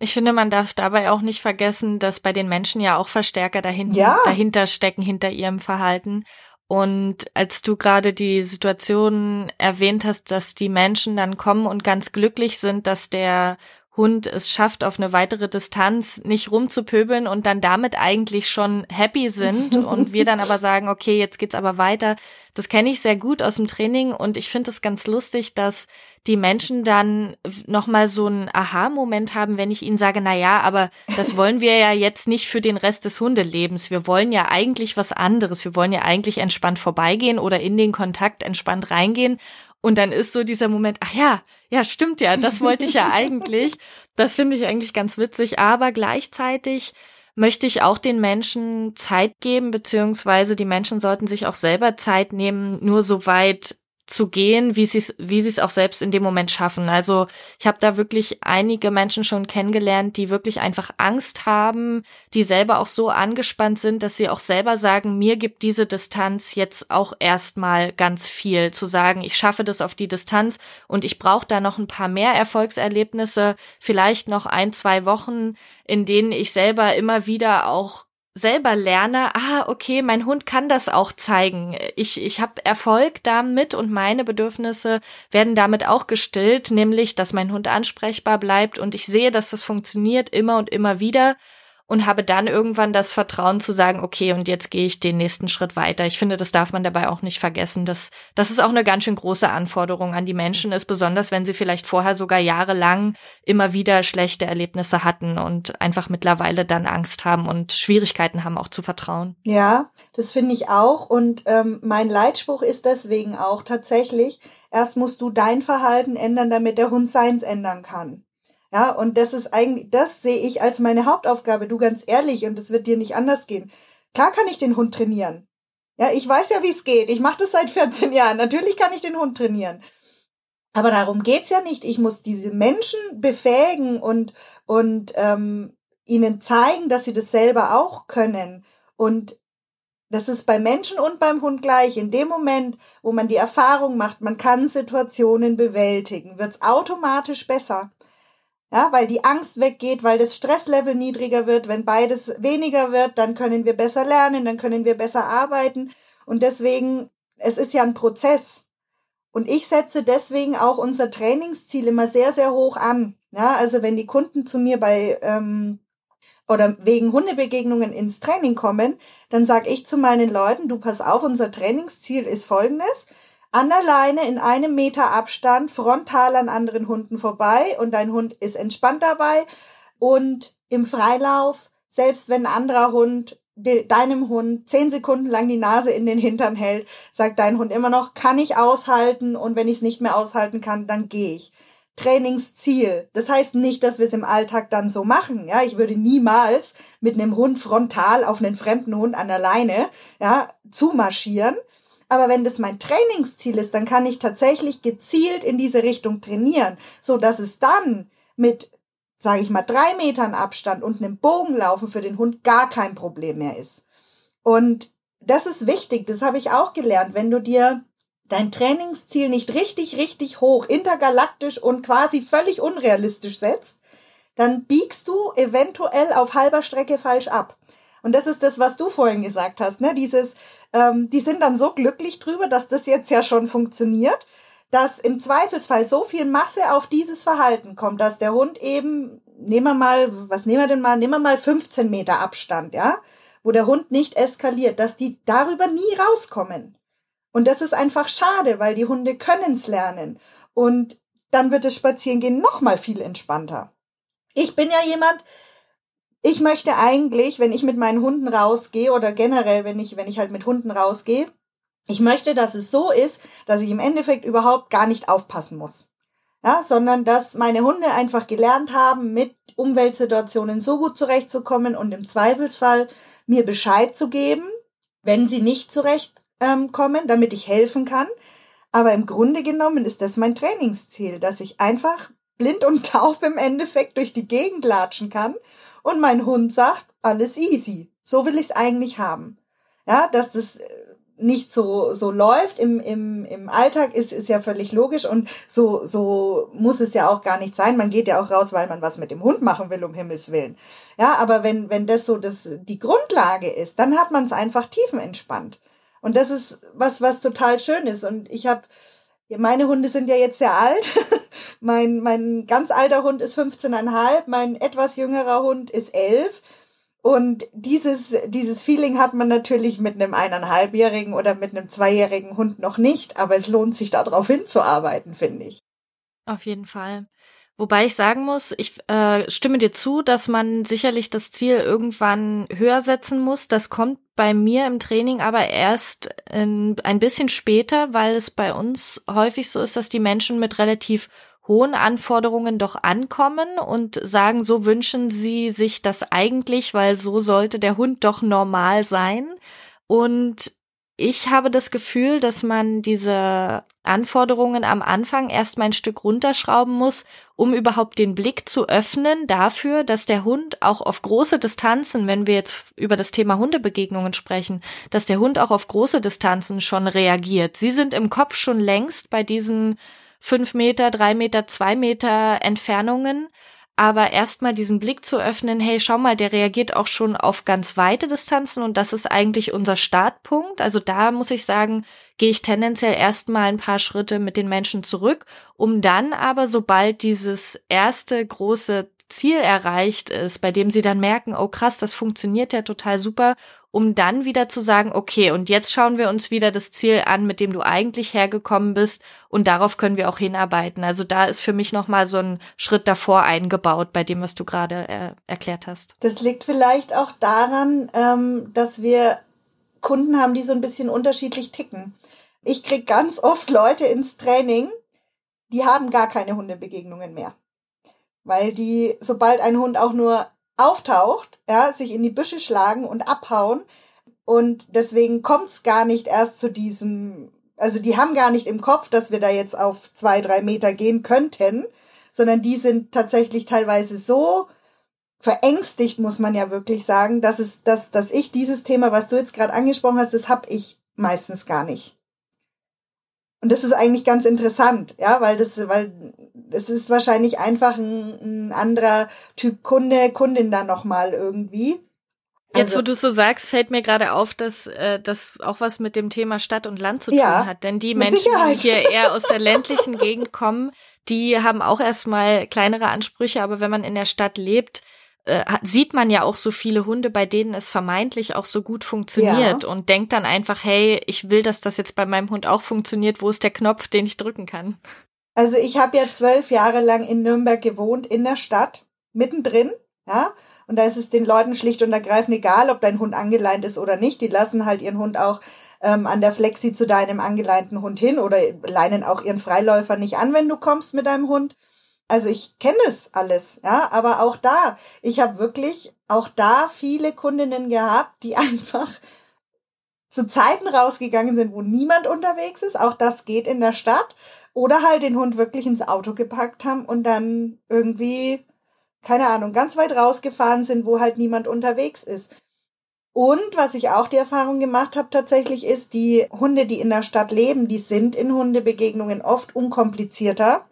Ich finde, man darf dabei auch nicht vergessen, dass bei den Menschen ja auch Verstärker dahinter, ja. dahinter stecken, hinter ihrem Verhalten. Und als du gerade die Situation erwähnt hast, dass die Menschen dann kommen und ganz glücklich sind, dass der Hund es schafft, auf eine weitere Distanz nicht rumzupöbeln und dann damit eigentlich schon happy sind und wir dann aber sagen, okay, jetzt geht's aber weiter. Das kenne ich sehr gut aus dem Training und ich finde es ganz lustig, dass die Menschen dann nochmal so einen Aha-Moment haben, wenn ich ihnen sage, na ja, aber das wollen wir ja jetzt nicht für den Rest des Hundelebens. Wir wollen ja eigentlich was anderes. Wir wollen ja eigentlich entspannt vorbeigehen oder in den Kontakt entspannt reingehen. Und dann ist so dieser Moment, ach ja, ja, stimmt ja, das wollte ich ja eigentlich. Das finde ich eigentlich ganz witzig, aber gleichzeitig möchte ich auch den Menschen Zeit geben, beziehungsweise die Menschen sollten sich auch selber Zeit nehmen, nur so weit zu gehen, wie sie es wie sie es auch selbst in dem Moment schaffen. Also ich habe da wirklich einige Menschen schon kennengelernt, die wirklich einfach Angst haben, die selber auch so angespannt sind, dass sie auch selber sagen, mir gibt diese Distanz jetzt auch erstmal ganz viel zu sagen, ich schaffe das auf die Distanz und ich brauche da noch ein paar mehr Erfolgserlebnisse, vielleicht noch ein, zwei Wochen, in denen ich selber immer wieder auch selber lerne, ah, okay, mein Hund kann das auch zeigen. Ich, ich habe Erfolg damit und meine Bedürfnisse werden damit auch gestillt, nämlich, dass mein Hund ansprechbar bleibt und ich sehe, dass das funktioniert immer und immer wieder und habe dann irgendwann das Vertrauen zu sagen, okay, und jetzt gehe ich den nächsten Schritt weiter. Ich finde, das darf man dabei auch nicht vergessen, dass das ist auch eine ganz schön große Anforderung an die Menschen ist, besonders wenn sie vielleicht vorher sogar jahrelang immer wieder schlechte Erlebnisse hatten und einfach mittlerweile dann Angst haben und Schwierigkeiten haben, auch zu vertrauen. Ja, das finde ich auch. Und ähm, mein Leitspruch ist deswegen auch tatsächlich, erst musst du dein Verhalten ändern, damit der Hund seins ändern kann. Ja, und das ist eigentlich, das sehe ich als meine Hauptaufgabe, du ganz ehrlich, und es wird dir nicht anders gehen. Klar kann ich den Hund trainieren. Ja, ich weiß ja, wie es geht. Ich mache das seit 14 Jahren. Natürlich kann ich den Hund trainieren. Aber darum geht's ja nicht. Ich muss diese Menschen befähigen und, und ähm, ihnen zeigen, dass sie das selber auch können. Und das ist bei Menschen und beim Hund gleich. In dem Moment, wo man die Erfahrung macht, man kann Situationen bewältigen, wird's automatisch besser. Ja, weil die Angst weggeht, weil das Stresslevel niedriger wird. Wenn beides weniger wird, dann können wir besser lernen, dann können wir besser arbeiten. Und deswegen, es ist ja ein Prozess. Und ich setze deswegen auch unser Trainingsziel immer sehr, sehr hoch an. Ja, also wenn die Kunden zu mir bei ähm, oder wegen Hundebegegnungen ins Training kommen, dann sage ich zu meinen Leuten, du pass auf, unser Trainingsziel ist folgendes an der Leine in einem Meter Abstand frontal an anderen Hunden vorbei und dein Hund ist entspannt dabei und im Freilauf, selbst wenn ein anderer Hund deinem Hund zehn Sekunden lang die Nase in den Hintern hält, sagt dein Hund immer noch, kann ich aushalten und wenn ich es nicht mehr aushalten kann, dann gehe ich. Trainingsziel. Das heißt nicht, dass wir es im Alltag dann so machen. Ja, ich würde niemals mit einem Hund frontal auf einen fremden Hund an der Leine, ja, zumarschieren. Aber wenn das mein Trainingsziel ist, dann kann ich tatsächlich gezielt in diese Richtung trainieren, so dass es dann mit, sage ich mal, drei Metern Abstand und einem Bogenlaufen für den Hund gar kein Problem mehr ist. Und das ist wichtig, das habe ich auch gelernt. Wenn du dir dein Trainingsziel nicht richtig, richtig hoch, intergalaktisch und quasi völlig unrealistisch setzt, dann biegst du eventuell auf halber Strecke falsch ab. Und das ist das, was du vorhin gesagt hast, ne? Dieses, ähm, die sind dann so glücklich drüber, dass das jetzt ja schon funktioniert, dass im Zweifelsfall so viel Masse auf dieses Verhalten kommt, dass der Hund eben, nehmen wir mal, was nehmen wir denn mal, nehmen wir mal 15 Meter Abstand, ja, wo der Hund nicht eskaliert, dass die darüber nie rauskommen. Und das ist einfach schade, weil die Hunde können's lernen. Und dann wird das Spazierengehen noch mal viel entspannter. Ich bin ja jemand, ich möchte eigentlich, wenn ich mit meinen Hunden rausgehe oder generell, wenn ich, wenn ich halt mit Hunden rausgehe, ich möchte, dass es so ist, dass ich im Endeffekt überhaupt gar nicht aufpassen muss. Ja, sondern dass meine Hunde einfach gelernt haben, mit Umweltsituationen so gut zurechtzukommen und im Zweifelsfall mir Bescheid zu geben, wenn sie nicht zurechtkommen, ähm, damit ich helfen kann. Aber im Grunde genommen ist das mein Trainingsziel, dass ich einfach blind und taub im Endeffekt durch die Gegend latschen kann und mein Hund sagt, alles easy. So will ich es eigentlich haben. Ja, dass das äh, nicht so, so läuft im, im, im Alltag ist, ist ja völlig logisch und so, so muss es ja auch gar nicht sein. Man geht ja auch raus, weil man was mit dem Hund machen will, um Himmels Willen. Ja, aber wenn, wenn das so das, die Grundlage ist, dann hat man es einfach tiefenentspannt. Und das ist was, was total schön ist. Und ich habe, meine Hunde sind ja jetzt sehr alt. mein, mein ganz alter Hund ist 15,5, mein etwas jüngerer Hund ist 11. Und dieses, dieses Feeling hat man natürlich mit einem eineinhalbjährigen oder mit einem zweijährigen Hund noch nicht, aber es lohnt sich darauf hinzuarbeiten, finde ich. Auf jeden Fall. Wobei ich sagen muss, ich äh, stimme dir zu, dass man sicherlich das Ziel irgendwann höher setzen muss. Das kommt bei mir im Training aber erst in, ein bisschen später, weil es bei uns häufig so ist, dass die Menschen mit relativ hohen Anforderungen doch ankommen und sagen, so wünschen sie sich das eigentlich, weil so sollte der Hund doch normal sein. Und ich habe das Gefühl, dass man diese Anforderungen am Anfang erstmal ein Stück runterschrauben muss, um überhaupt den Blick zu öffnen dafür, dass der Hund auch auf große Distanzen, wenn wir jetzt über das Thema Hundebegegnungen sprechen, dass der Hund auch auf große Distanzen schon reagiert. Sie sind im Kopf schon längst bei diesen fünf Meter, drei Meter, zwei Meter Entfernungen. Aber erstmal diesen Blick zu öffnen, hey, schau mal, der reagiert auch schon auf ganz weite Distanzen und das ist eigentlich unser Startpunkt. Also da muss ich sagen, gehe ich tendenziell erstmal ein paar Schritte mit den Menschen zurück, um dann aber, sobald dieses erste große Ziel erreicht ist, bei dem sie dann merken, oh krass, das funktioniert ja total super, um dann wieder zu sagen, okay, und jetzt schauen wir uns wieder das Ziel an, mit dem du eigentlich hergekommen bist und darauf können wir auch hinarbeiten. Also da ist für mich nochmal so ein Schritt davor eingebaut bei dem, was du gerade äh, erklärt hast. Das liegt vielleicht auch daran, ähm, dass wir Kunden haben, die so ein bisschen unterschiedlich ticken. Ich krieg ganz oft Leute ins Training, die haben gar keine Hundebegegnungen mehr. Weil die, sobald ein Hund auch nur auftaucht, ja, sich in die Büsche schlagen und abhauen. Und deswegen kommt's gar nicht erst zu diesem, also die haben gar nicht im Kopf, dass wir da jetzt auf zwei, drei Meter gehen könnten, sondern die sind tatsächlich teilweise so verängstigt, muss man ja wirklich sagen, dass es, dass, dass ich dieses Thema, was du jetzt gerade angesprochen hast, das hab ich meistens gar nicht. Und das ist eigentlich ganz interessant, ja, weil das, weil es ist wahrscheinlich einfach ein, ein anderer Typ Kunde, Kundin da nochmal irgendwie. Jetzt, also, wo du so sagst, fällt mir gerade auf, dass äh, das auch was mit dem Thema Stadt und Land zu tun ja, hat. Denn die Menschen, Sicherheit. die hier eher aus der ländlichen Gegend kommen, die haben auch erstmal kleinere Ansprüche, aber wenn man in der Stadt lebt, äh, sieht man ja auch so viele Hunde, bei denen es vermeintlich auch so gut funktioniert ja. und denkt dann einfach, hey, ich will, dass das jetzt bei meinem Hund auch funktioniert. Wo ist der Knopf, den ich drücken kann? Also ich habe ja zwölf Jahre lang in Nürnberg gewohnt, in der Stadt, mittendrin, ja. Und da ist es den Leuten schlicht und ergreifend egal, ob dein Hund angeleint ist oder nicht. Die lassen halt ihren Hund auch ähm, an der Flexi zu deinem angeleinten Hund hin oder leinen auch ihren Freiläufer nicht an, wenn du kommst mit deinem Hund. Also ich kenne es alles, ja, aber auch da, ich habe wirklich auch da viele Kundinnen gehabt, die einfach zu Zeiten rausgegangen sind, wo niemand unterwegs ist. Auch das geht in der Stadt. Oder halt den Hund wirklich ins Auto gepackt haben und dann irgendwie, keine Ahnung, ganz weit rausgefahren sind, wo halt niemand unterwegs ist. Und was ich auch die Erfahrung gemacht habe tatsächlich ist, die Hunde, die in der Stadt leben, die sind in Hundebegegnungen oft unkomplizierter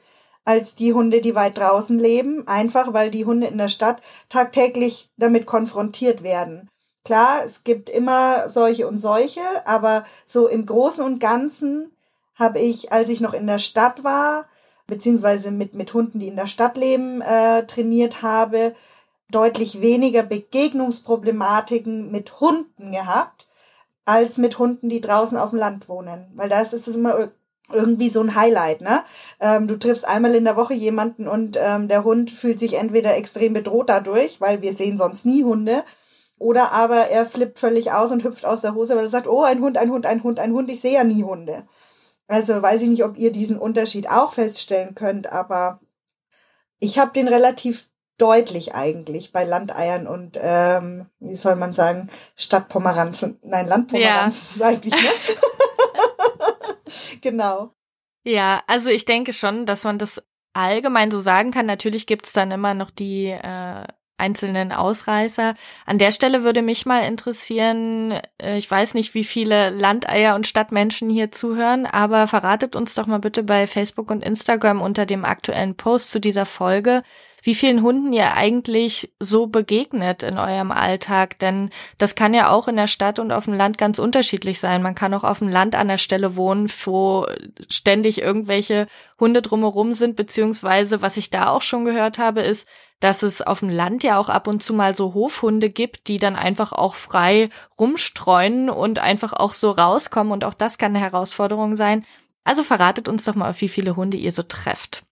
als die Hunde, die weit draußen leben, einfach weil die Hunde in der Stadt tagtäglich damit konfrontiert werden. Klar, es gibt immer solche und solche, aber so im Großen und Ganzen habe ich, als ich noch in der Stadt war, beziehungsweise mit, mit Hunden, die in der Stadt leben, äh, trainiert habe, deutlich weniger Begegnungsproblematiken mit Hunden gehabt, als mit Hunden, die draußen auf dem Land wohnen. Weil da ist es immer irgendwie so ein Highlight, ne? Ähm, du triffst einmal in der Woche jemanden und ähm, der Hund fühlt sich entweder extrem bedroht dadurch, weil wir sehen sonst nie Hunde, oder aber er flippt völlig aus und hüpft aus der Hose, weil er sagt, oh, ein Hund, ein Hund, ein Hund, ein Hund, ich sehe ja nie Hunde. Also weiß ich nicht, ob ihr diesen Unterschied auch feststellen könnt, aber ich habe den relativ deutlich eigentlich bei Landeiern und ähm, wie soll man sagen, Stadtpomeranzen. Nein, Landpomeranzen ja. eigentlich, ne? genau. Ja, also ich denke schon, dass man das allgemein so sagen kann. Natürlich gibt's dann immer noch die äh, einzelnen Ausreißer. An der Stelle würde mich mal interessieren, äh, ich weiß nicht, wie viele Landeier und Stadtmenschen hier zuhören, aber verratet uns doch mal bitte bei Facebook und Instagram unter dem aktuellen Post zu dieser Folge, wie vielen Hunden ihr eigentlich so begegnet in eurem Alltag. Denn das kann ja auch in der Stadt und auf dem Land ganz unterschiedlich sein. Man kann auch auf dem Land an der Stelle wohnen, wo ständig irgendwelche Hunde drumherum sind, beziehungsweise was ich da auch schon gehört habe, ist, dass es auf dem Land ja auch ab und zu mal so Hofhunde gibt, die dann einfach auch frei rumstreuen und einfach auch so rauskommen. Und auch das kann eine Herausforderung sein. Also verratet uns doch mal, wie viele Hunde ihr so trefft.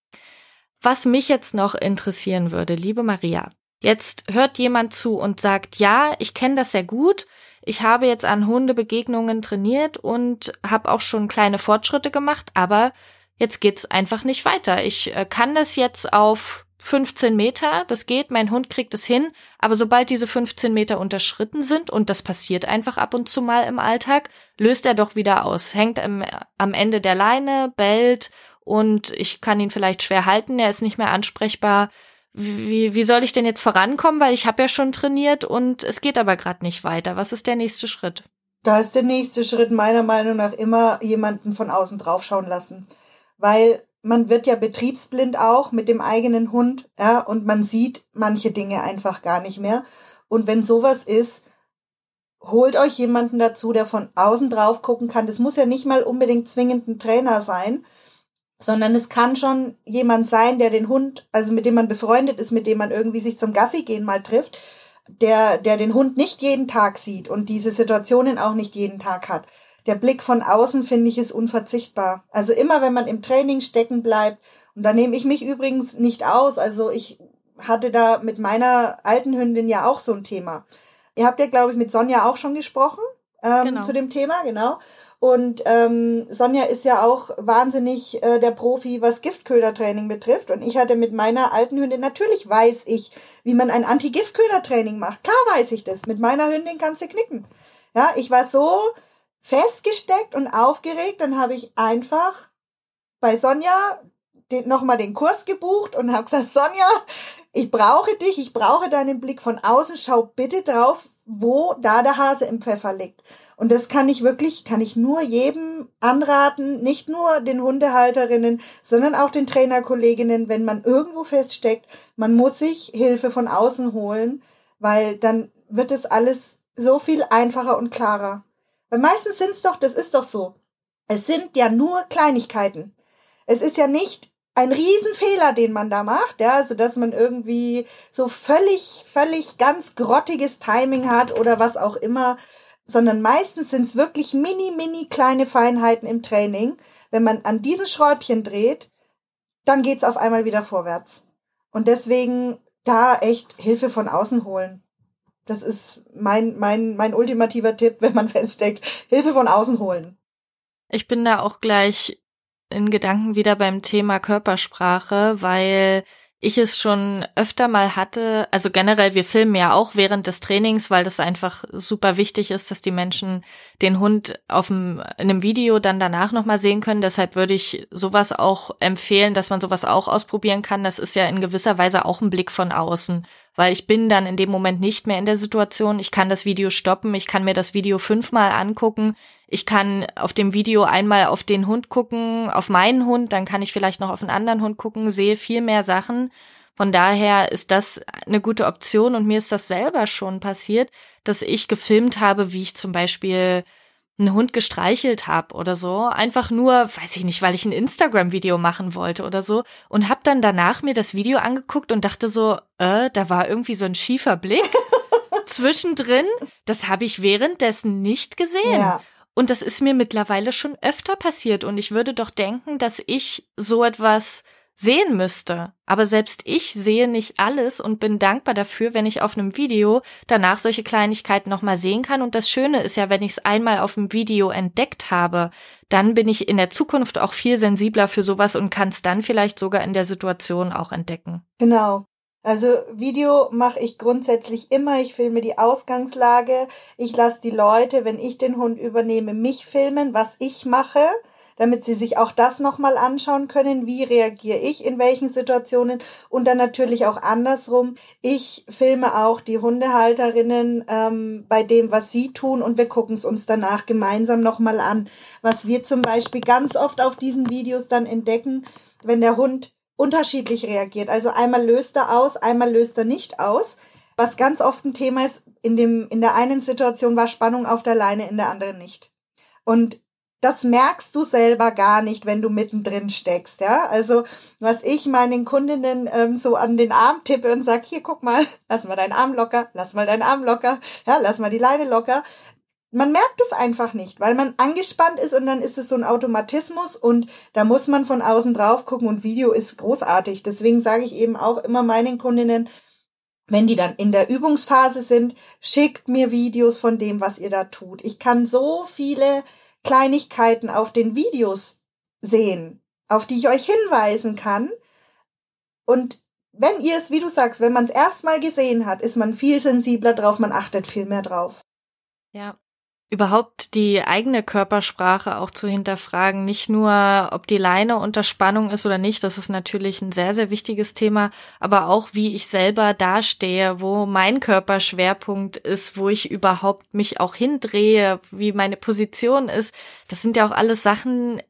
Was mich jetzt noch interessieren würde, liebe Maria, jetzt hört jemand zu und sagt, ja, ich kenne das sehr gut. Ich habe jetzt an Hundebegegnungen trainiert und habe auch schon kleine Fortschritte gemacht, aber jetzt geht's einfach nicht weiter. Ich äh, kann das jetzt auf 15 Meter, das geht, mein Hund kriegt es hin, aber sobald diese 15 Meter unterschritten sind, und das passiert einfach ab und zu mal im Alltag, löst er doch wieder aus, hängt am, am Ende der Leine, bellt und ich kann ihn vielleicht schwer halten, er ist nicht mehr ansprechbar. Wie, wie soll ich denn jetzt vorankommen, weil ich habe ja schon trainiert und es geht aber gerade nicht weiter. Was ist der nächste Schritt? Da ist der nächste Schritt meiner Meinung nach immer jemanden von außen draufschauen lassen. Weil man wird ja betriebsblind auch mit dem eigenen Hund, ja, und man sieht manche Dinge einfach gar nicht mehr. Und wenn sowas ist, holt euch jemanden dazu, der von außen drauf gucken kann. Das muss ja nicht mal unbedingt zwingend ein Trainer sein, sondern es kann schon jemand sein, der den Hund, also mit dem man befreundet ist, mit dem man irgendwie sich zum Gassi gehen mal trifft, der, der den Hund nicht jeden Tag sieht und diese Situationen auch nicht jeden Tag hat. Der Blick von außen, finde ich, ist unverzichtbar. Also immer, wenn man im Training stecken bleibt, und da nehme ich mich übrigens nicht aus, also ich hatte da mit meiner alten Hündin ja auch so ein Thema. Ihr habt ja, glaube ich, mit Sonja auch schon gesprochen ähm, genau. zu dem Thema, genau. Und ähm, Sonja ist ja auch wahnsinnig äh, der Profi, was Giftködertraining betrifft. Und ich hatte mit meiner alten Hündin, natürlich weiß ich, wie man ein Anti-Giftködertraining macht. Klar weiß ich das. Mit meiner Hündin kannst du knicken. Ja, ich war so festgesteckt und aufgeregt, dann habe ich einfach bei Sonja nochmal den Kurs gebucht und habe gesagt, Sonja, ich brauche dich, ich brauche deinen Blick von außen, schau bitte drauf, wo da der Hase im Pfeffer liegt. Und das kann ich wirklich, kann ich nur jedem anraten, nicht nur den Hundehalterinnen, sondern auch den Trainerkolleginnen, wenn man irgendwo feststeckt, man muss sich Hilfe von außen holen, weil dann wird es alles so viel einfacher und klarer. Weil meistens sind es doch, das ist doch so. Es sind ja nur Kleinigkeiten. Es ist ja nicht ein Riesenfehler, den man da macht, ja, also dass man irgendwie so völlig, völlig ganz grottiges Timing hat oder was auch immer sondern meistens sind es wirklich mini, mini kleine Feinheiten im Training. Wenn man an diesen Schräubchen dreht, dann geht's auf einmal wieder vorwärts. Und deswegen da echt Hilfe von außen holen. Das ist mein, mein, mein ultimativer Tipp, wenn man feststeckt. Hilfe von außen holen. Ich bin da auch gleich in Gedanken wieder beim Thema Körpersprache, weil ich es schon öfter mal hatte, also generell, wir filmen ja auch während des Trainings, weil das einfach super wichtig ist, dass die Menschen den Hund auf dem, in einem Video dann danach nochmal sehen können. Deshalb würde ich sowas auch empfehlen, dass man sowas auch ausprobieren kann. Das ist ja in gewisser Weise auch ein Blick von außen, weil ich bin dann in dem Moment nicht mehr in der Situation. Ich kann das Video stoppen, ich kann mir das Video fünfmal angucken. Ich kann auf dem Video einmal auf den Hund gucken, auf meinen Hund, dann kann ich vielleicht noch auf einen anderen Hund gucken, sehe viel mehr Sachen. Von daher ist das eine gute Option und mir ist das selber schon passiert, dass ich gefilmt habe, wie ich zum Beispiel einen Hund gestreichelt habe oder so, einfach nur, weiß ich nicht, weil ich ein Instagram-Video machen wollte oder so und habe dann danach mir das Video angeguckt und dachte so, äh, da war irgendwie so ein schiefer Blick zwischendrin, das habe ich währenddessen nicht gesehen. Ja. Und das ist mir mittlerweile schon öfter passiert. Und ich würde doch denken, dass ich so etwas sehen müsste. Aber selbst ich sehe nicht alles und bin dankbar dafür, wenn ich auf einem Video danach solche Kleinigkeiten nochmal sehen kann. Und das Schöne ist ja, wenn ich es einmal auf dem Video entdeckt habe, dann bin ich in der Zukunft auch viel sensibler für sowas und kann es dann vielleicht sogar in der Situation auch entdecken. Genau. Also Video mache ich grundsätzlich immer. Ich filme die Ausgangslage. Ich lasse die Leute, wenn ich den Hund übernehme, mich filmen, was ich mache damit sie sich auch das nochmal anschauen können, wie reagiere ich in welchen Situationen und dann natürlich auch andersrum. Ich filme auch die Hundehalterinnen ähm, bei dem, was sie tun und wir gucken es uns danach gemeinsam nochmal an. Was wir zum Beispiel ganz oft auf diesen Videos dann entdecken, wenn der Hund unterschiedlich reagiert. Also einmal löst er aus, einmal löst er nicht aus. Was ganz oft ein Thema ist, in dem, in der einen Situation war Spannung auf der Leine, in der anderen nicht. Und das merkst du selber gar nicht, wenn du mittendrin steckst, ja. Also, was ich meinen Kundinnen ähm, so an den Arm tippe und sag, hier, guck mal, lass mal deinen Arm locker, lass mal deinen Arm locker, ja, lass mal die Leine locker. Man merkt es einfach nicht, weil man angespannt ist und dann ist es so ein Automatismus und da muss man von außen drauf gucken und Video ist großartig. Deswegen sage ich eben auch immer meinen Kundinnen, wenn die dann in der Übungsphase sind, schickt mir Videos von dem, was ihr da tut. Ich kann so viele Kleinigkeiten auf den Videos sehen, auf die ich euch hinweisen kann. Und wenn ihr es, wie du sagst, wenn man es erstmal gesehen hat, ist man viel sensibler drauf, man achtet viel mehr drauf. Ja, überhaupt die eigene Körpersprache auch zu hinterfragen. Nicht nur, ob die Leine unter Spannung ist oder nicht, das ist natürlich ein sehr, sehr wichtiges Thema, aber auch, wie ich selber dastehe, wo mein Körperschwerpunkt ist, wo ich überhaupt mich auch hindrehe, wie meine Position ist. Das sind ja auch alles Sachen,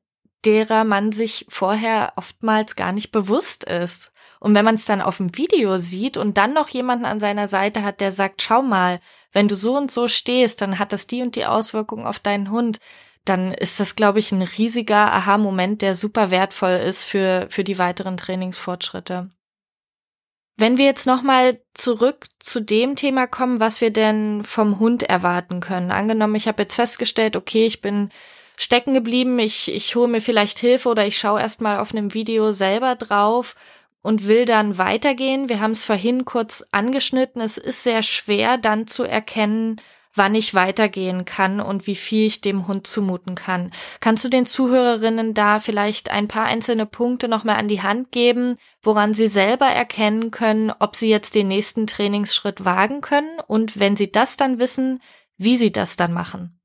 derer man sich vorher oftmals gar nicht bewusst ist. Und wenn man es dann auf dem Video sieht und dann noch jemanden an seiner Seite hat, der sagt, schau mal, wenn du so und so stehst, dann hat das die und die Auswirkungen auf deinen Hund, dann ist das, glaube ich, ein riesiger Aha-Moment, der super wertvoll ist für, für die weiteren Trainingsfortschritte. Wenn wir jetzt nochmal zurück zu dem Thema kommen, was wir denn vom Hund erwarten können. Angenommen, ich habe jetzt festgestellt, okay, ich bin stecken geblieben, ich, ich hole mir vielleicht Hilfe oder ich schaue erstmal auf einem Video selber drauf und will dann weitergehen. Wir haben es vorhin kurz angeschnitten. Es ist sehr schwer dann zu erkennen, wann ich weitergehen kann und wie viel ich dem Hund zumuten kann. Kannst du den Zuhörerinnen da vielleicht ein paar einzelne Punkte nochmal an die Hand geben, woran sie selber erkennen können, ob sie jetzt den nächsten Trainingsschritt wagen können und wenn sie das dann wissen, wie sie das dann machen?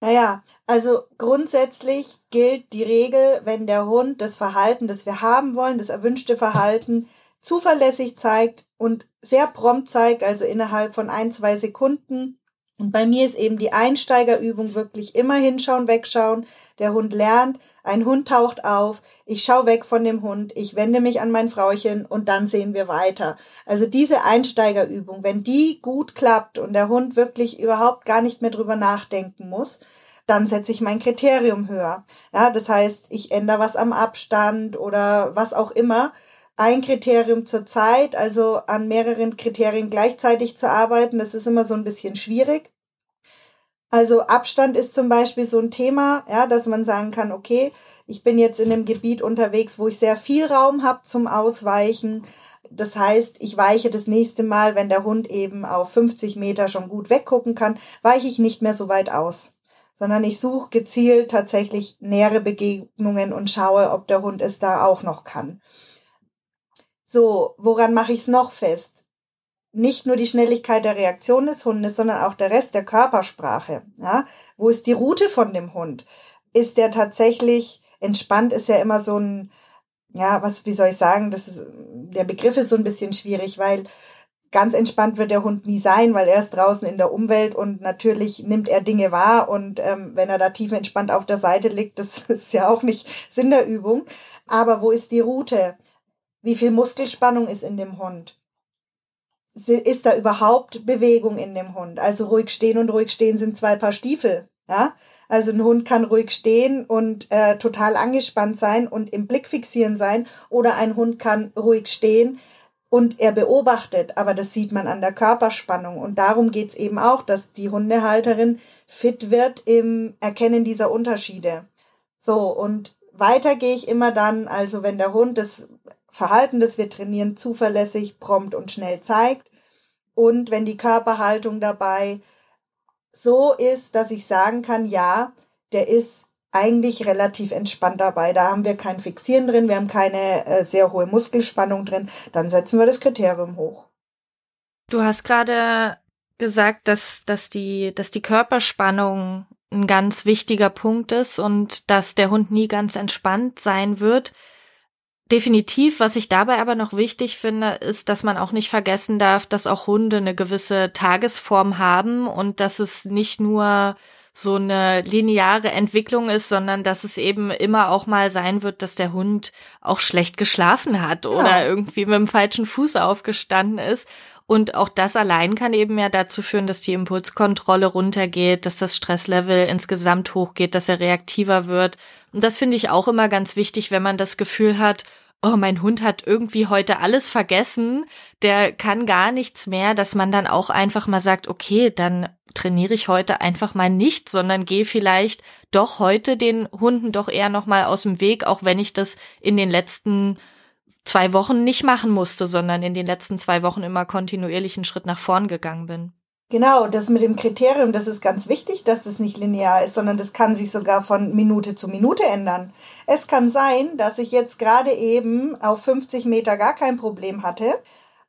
Naja, also grundsätzlich gilt die Regel, wenn der Hund das Verhalten, das wir haben wollen, das erwünschte Verhalten zuverlässig zeigt und sehr prompt zeigt, also innerhalb von ein, zwei Sekunden. Und bei mir ist eben die Einsteigerübung wirklich immer hinschauen, wegschauen. Der Hund lernt, ein Hund taucht auf, ich schaue weg von dem Hund, ich wende mich an mein Frauchen und dann sehen wir weiter. Also diese Einsteigerübung, wenn die gut klappt und der Hund wirklich überhaupt gar nicht mehr drüber nachdenken muss, dann setze ich mein Kriterium höher. Ja, das heißt, ich ändere was am Abstand oder was auch immer. Ein Kriterium zur Zeit, also an mehreren Kriterien gleichzeitig zu arbeiten, das ist immer so ein bisschen schwierig. Also Abstand ist zum Beispiel so ein Thema, ja, dass man sagen kann, okay, ich bin jetzt in einem Gebiet unterwegs, wo ich sehr viel Raum habe zum Ausweichen. Das heißt, ich weiche das nächste Mal, wenn der Hund eben auf 50 Meter schon gut weggucken kann, weiche ich nicht mehr so weit aus, sondern ich suche gezielt tatsächlich nähere Begegnungen und schaue, ob der Hund es da auch noch kann. So, woran mache ich es noch fest? Nicht nur die Schnelligkeit der Reaktion des Hundes, sondern auch der Rest der Körpersprache. Ja? Wo ist die Route von dem Hund? Ist der tatsächlich entspannt? Ist ja immer so ein, ja, was, wie soll ich sagen? Das ist, der Begriff ist so ein bisschen schwierig, weil ganz entspannt wird der Hund nie sein, weil er ist draußen in der Umwelt und natürlich nimmt er Dinge wahr und ähm, wenn er da tief entspannt auf der Seite liegt, das ist ja auch nicht Sinn der Übung. Aber wo ist die Route? Wie viel Muskelspannung ist in dem Hund? Ist da überhaupt Bewegung in dem Hund? Also ruhig stehen und ruhig stehen sind zwei Paar Stiefel, ja? Also ein Hund kann ruhig stehen und äh, total angespannt sein und im Blick fixieren sein oder ein Hund kann ruhig stehen, und er beobachtet, aber das sieht man an der Körperspannung. Und darum geht's eben auch, dass die Hundehalterin fit wird im Erkennen dieser Unterschiede. So, und weiter gehe ich immer dann, also wenn der Hund das Verhalten, das wir trainieren, zuverlässig, prompt und schnell zeigt und wenn die Körperhaltung dabei so ist, dass ich sagen kann, ja, der ist eigentlich relativ entspannt dabei. Da haben wir kein Fixieren drin, wir haben keine äh, sehr hohe Muskelspannung drin. Dann setzen wir das Kriterium hoch. Du hast gerade gesagt, dass, dass, die, dass die Körperspannung ein ganz wichtiger Punkt ist und dass der Hund nie ganz entspannt sein wird. Definitiv, was ich dabei aber noch wichtig finde, ist, dass man auch nicht vergessen darf, dass auch Hunde eine gewisse Tagesform haben und dass es nicht nur so eine lineare Entwicklung ist, sondern dass es eben immer auch mal sein wird, dass der Hund auch schlecht geschlafen hat ja. oder irgendwie mit dem falschen Fuß aufgestanden ist. Und auch das allein kann eben ja dazu führen, dass die Impulskontrolle runtergeht, dass das Stresslevel insgesamt hochgeht, dass er reaktiver wird. Und das finde ich auch immer ganz wichtig, wenn man das Gefühl hat, oh, mein Hund hat irgendwie heute alles vergessen, der kann gar nichts mehr, dass man dann auch einfach mal sagt, okay, dann trainiere ich heute einfach mal nicht, sondern gehe vielleicht doch heute den Hunden doch eher noch mal aus dem Weg, auch wenn ich das in den letzten zwei Wochen nicht machen musste, sondern in den letzten zwei Wochen immer kontinuierlich einen Schritt nach vorn gegangen bin. Genau, das mit dem Kriterium, das ist ganz wichtig, dass es nicht linear ist, sondern das kann sich sogar von Minute zu Minute ändern. Es kann sein, dass ich jetzt gerade eben auf 50 Meter gar kein Problem hatte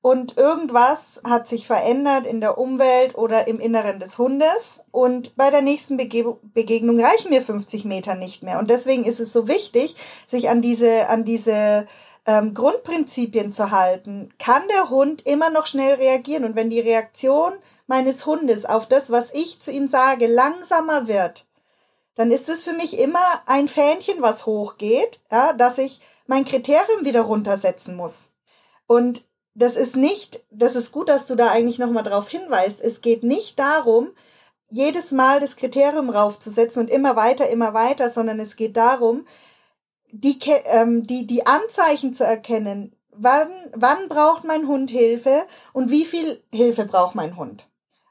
und irgendwas hat sich verändert in der Umwelt oder im Inneren des Hundes und bei der nächsten Bege Begegnung reichen mir 50 Meter nicht mehr. Und deswegen ist es so wichtig, sich an diese, an diese ähm, Grundprinzipien zu halten. Kann der Hund immer noch schnell reagieren? Und wenn die Reaktion meines Hundes auf das, was ich zu ihm sage, langsamer wird, dann ist es für mich immer ein Fähnchen, was hochgeht, ja, dass ich mein Kriterium wieder runtersetzen muss. Und das ist nicht, das ist gut, dass du da eigentlich nochmal drauf hinweist. Es geht nicht darum, jedes Mal das Kriterium raufzusetzen und immer weiter, immer weiter, sondern es geht darum, die, ähm, die, die Anzeichen zu erkennen. Wann, wann braucht mein Hund Hilfe und wie viel Hilfe braucht mein Hund?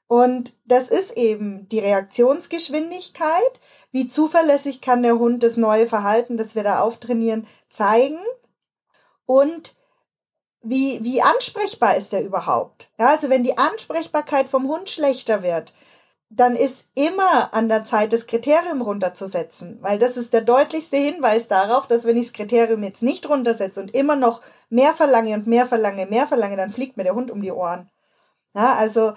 Und das ist eben die Reaktionsgeschwindigkeit. Wie zuverlässig kann der Hund das neue Verhalten, das wir da auftrainieren, zeigen? Und wie, wie ansprechbar ist er überhaupt? Ja, also wenn die Ansprechbarkeit vom Hund schlechter wird, dann ist immer an der Zeit, das Kriterium runterzusetzen, weil das ist der deutlichste Hinweis darauf, dass wenn ich das Kriterium jetzt nicht runtersetze und immer noch mehr verlange und mehr verlange, mehr verlange, dann fliegt mir der Hund um die Ohren. Ja, also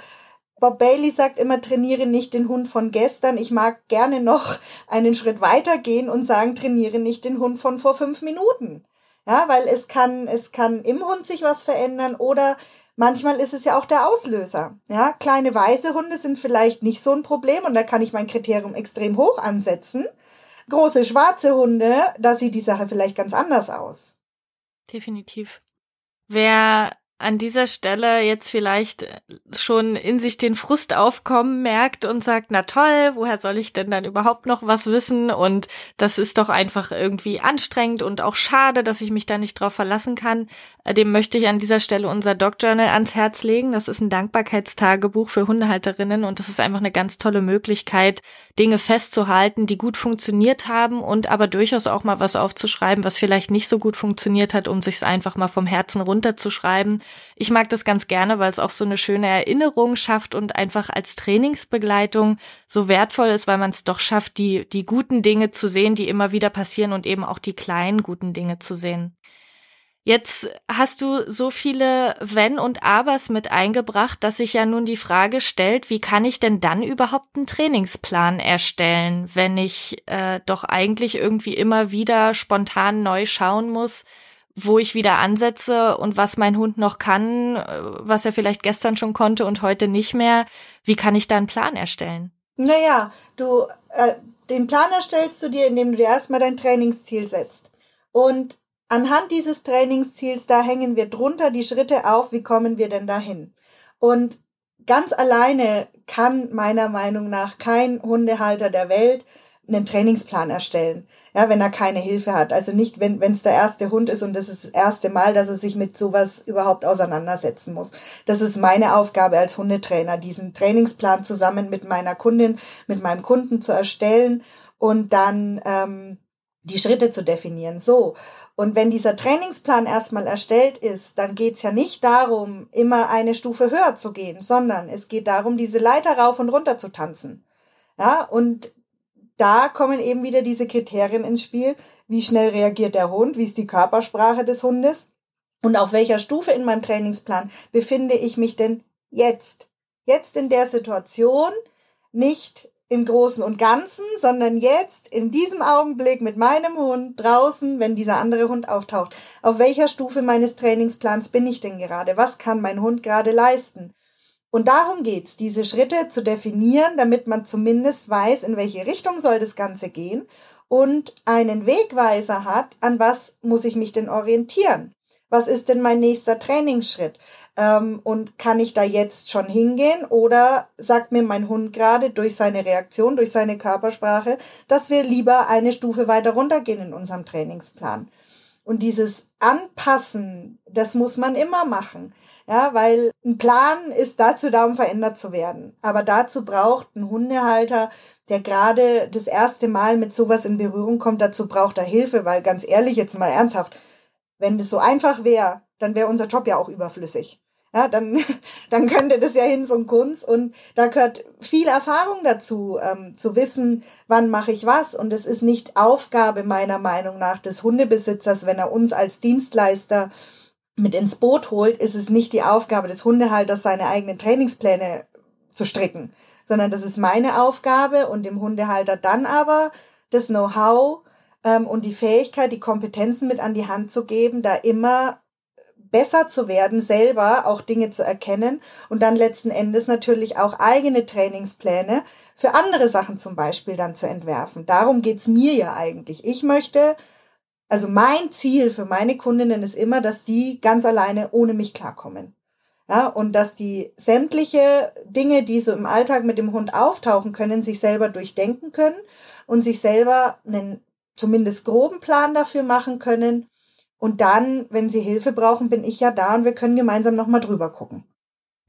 Bob Bailey sagt immer, trainiere nicht den Hund von gestern. Ich mag gerne noch einen Schritt weiter gehen und sagen, trainiere nicht den Hund von vor fünf Minuten. Ja, weil es kann, es kann im Hund sich was verändern oder manchmal ist es ja auch der Auslöser. Ja, kleine weiße Hunde sind vielleicht nicht so ein Problem und da kann ich mein Kriterium extrem hoch ansetzen. Große schwarze Hunde, da sieht die Sache vielleicht ganz anders aus. Definitiv. Wer an dieser Stelle jetzt vielleicht schon in sich den Frust aufkommen merkt und sagt, na toll, woher soll ich denn dann überhaupt noch was wissen? Und das ist doch einfach irgendwie anstrengend und auch schade, dass ich mich da nicht drauf verlassen kann. Äh, dem möchte ich an dieser Stelle unser Dog Journal ans Herz legen. Das ist ein Dankbarkeitstagebuch für Hundehalterinnen und das ist einfach eine ganz tolle Möglichkeit, Dinge festzuhalten, die gut funktioniert haben und aber durchaus auch mal was aufzuschreiben, was vielleicht nicht so gut funktioniert hat, um sich einfach mal vom Herzen runterzuschreiben ich mag das ganz gerne, weil es auch so eine schöne Erinnerung schafft und einfach als Trainingsbegleitung so wertvoll ist, weil man es doch schafft, die, die guten Dinge zu sehen, die immer wieder passieren und eben auch die kleinen guten Dinge zu sehen. Jetzt hast du so viele Wenn und Abers mit eingebracht, dass sich ja nun die Frage stellt, wie kann ich denn dann überhaupt einen Trainingsplan erstellen, wenn ich äh, doch eigentlich irgendwie immer wieder spontan neu schauen muss, wo ich wieder ansetze und was mein Hund noch kann, äh, was er vielleicht gestern schon konnte und heute nicht mehr. Wie kann ich da einen Plan erstellen? Naja, du, äh, den Plan erstellst du dir, indem du dir erstmal dein Trainingsziel setzt. Und anhand dieses Trainingsziels, da hängen wir drunter die Schritte auf, wie kommen wir denn dahin? Und ganz alleine kann meiner Meinung nach kein Hundehalter der Welt einen Trainingsplan erstellen. Ja, wenn er keine Hilfe hat. Also nicht, wenn es der erste Hund ist und das ist das erste Mal, dass er sich mit sowas überhaupt auseinandersetzen muss. Das ist meine Aufgabe als Hundetrainer, diesen Trainingsplan zusammen mit meiner Kundin, mit meinem Kunden zu erstellen und dann ähm, die Schritte zu definieren. So. Und wenn dieser Trainingsplan erstmal erstellt ist, dann geht's ja nicht darum, immer eine Stufe höher zu gehen, sondern es geht darum, diese Leiter rauf und runter zu tanzen. Ja, und da kommen eben wieder diese Kriterien ins Spiel. Wie schnell reagiert der Hund? Wie ist die Körpersprache des Hundes? Und auf welcher Stufe in meinem Trainingsplan befinde ich mich denn jetzt? Jetzt in der Situation, nicht im Großen und Ganzen, sondern jetzt in diesem Augenblick mit meinem Hund draußen, wenn dieser andere Hund auftaucht. Auf welcher Stufe meines Trainingsplans bin ich denn gerade? Was kann mein Hund gerade leisten? Und darum geht's, diese Schritte zu definieren, damit man zumindest weiß, in welche Richtung soll das Ganze gehen und einen Wegweiser hat, an was muss ich mich denn orientieren? Was ist denn mein nächster Trainingsschritt? Ähm, und kann ich da jetzt schon hingehen? Oder sagt mir mein Hund gerade durch seine Reaktion, durch seine Körpersprache, dass wir lieber eine Stufe weiter runtergehen in unserem Trainingsplan? Und dieses Anpassen, das muss man immer machen. Ja, weil ein Plan ist dazu da, um verändert zu werden. Aber dazu braucht ein Hundehalter, der gerade das erste Mal mit sowas in Berührung kommt, dazu braucht er Hilfe, weil ganz ehrlich, jetzt mal ernsthaft, wenn das so einfach wäre, dann wäre unser Job ja auch überflüssig. Ja, dann, dann könnte das ja hin zum Kunst und da gehört viel Erfahrung dazu, ähm, zu wissen, wann mache ich was. Und es ist nicht Aufgabe meiner Meinung nach des Hundebesitzers, wenn er uns als Dienstleister mit ins Boot holt, ist es nicht die Aufgabe des Hundehalters, seine eigenen Trainingspläne zu stricken, sondern das ist meine Aufgabe und dem Hundehalter dann aber das Know-how ähm, und die Fähigkeit, die Kompetenzen mit an die Hand zu geben, da immer besser zu werden, selber auch Dinge zu erkennen und dann letzten Endes natürlich auch eigene Trainingspläne für andere Sachen zum Beispiel dann zu entwerfen. Darum geht's mir ja eigentlich. Ich möchte also mein Ziel für meine Kundinnen ist immer, dass die ganz alleine ohne mich klarkommen. Ja, und dass die sämtliche Dinge, die so im Alltag mit dem Hund auftauchen können, sich selber durchdenken können und sich selber einen zumindest groben Plan dafür machen können. Und dann, wenn sie Hilfe brauchen, bin ich ja da und wir können gemeinsam nochmal drüber gucken.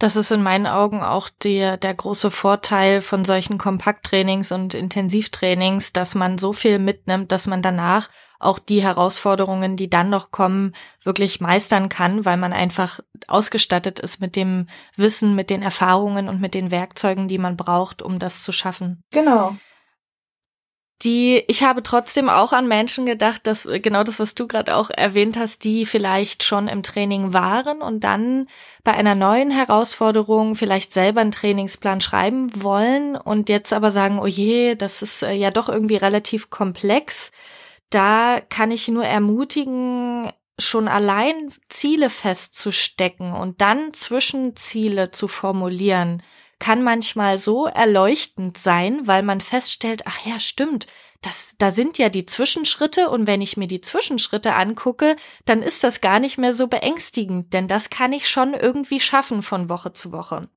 Das ist in meinen Augen auch der, der große Vorteil von solchen Kompakttrainings und Intensivtrainings, dass man so viel mitnimmt, dass man danach auch die Herausforderungen, die dann noch kommen, wirklich meistern kann, weil man einfach ausgestattet ist mit dem Wissen, mit den Erfahrungen und mit den Werkzeugen, die man braucht, um das zu schaffen. Genau die, ich habe trotzdem auch an Menschen gedacht, dass genau das, was du gerade auch erwähnt hast, die vielleicht schon im Training waren und dann bei einer neuen Herausforderung vielleicht selber einen Trainingsplan schreiben wollen und jetzt aber sagen, oh je, das ist äh, ja doch irgendwie relativ komplex. Da kann ich nur ermutigen, schon allein Ziele festzustecken und dann Zwischenziele zu formulieren kann manchmal so erleuchtend sein, weil man feststellt, ach ja, stimmt, das, da sind ja die Zwischenschritte und wenn ich mir die Zwischenschritte angucke, dann ist das gar nicht mehr so beängstigend, denn das kann ich schon irgendwie schaffen von Woche zu Woche.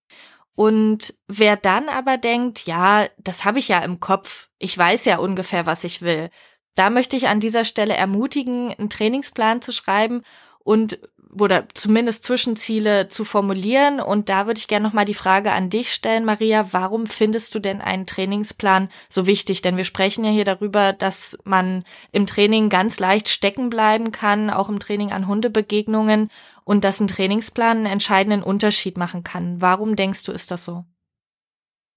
Und wer dann aber denkt, ja, das habe ich ja im Kopf, ich weiß ja ungefähr, was ich will, da möchte ich an dieser Stelle ermutigen, einen Trainingsplan zu schreiben und oder zumindest Zwischenziele zu formulieren. Und da würde ich gerne nochmal die Frage an dich stellen, Maria. Warum findest du denn einen Trainingsplan so wichtig? Denn wir sprechen ja hier darüber, dass man im Training ganz leicht stecken bleiben kann, auch im Training an Hundebegegnungen und dass ein Trainingsplan einen entscheidenden Unterschied machen kann. Warum denkst du, ist das so?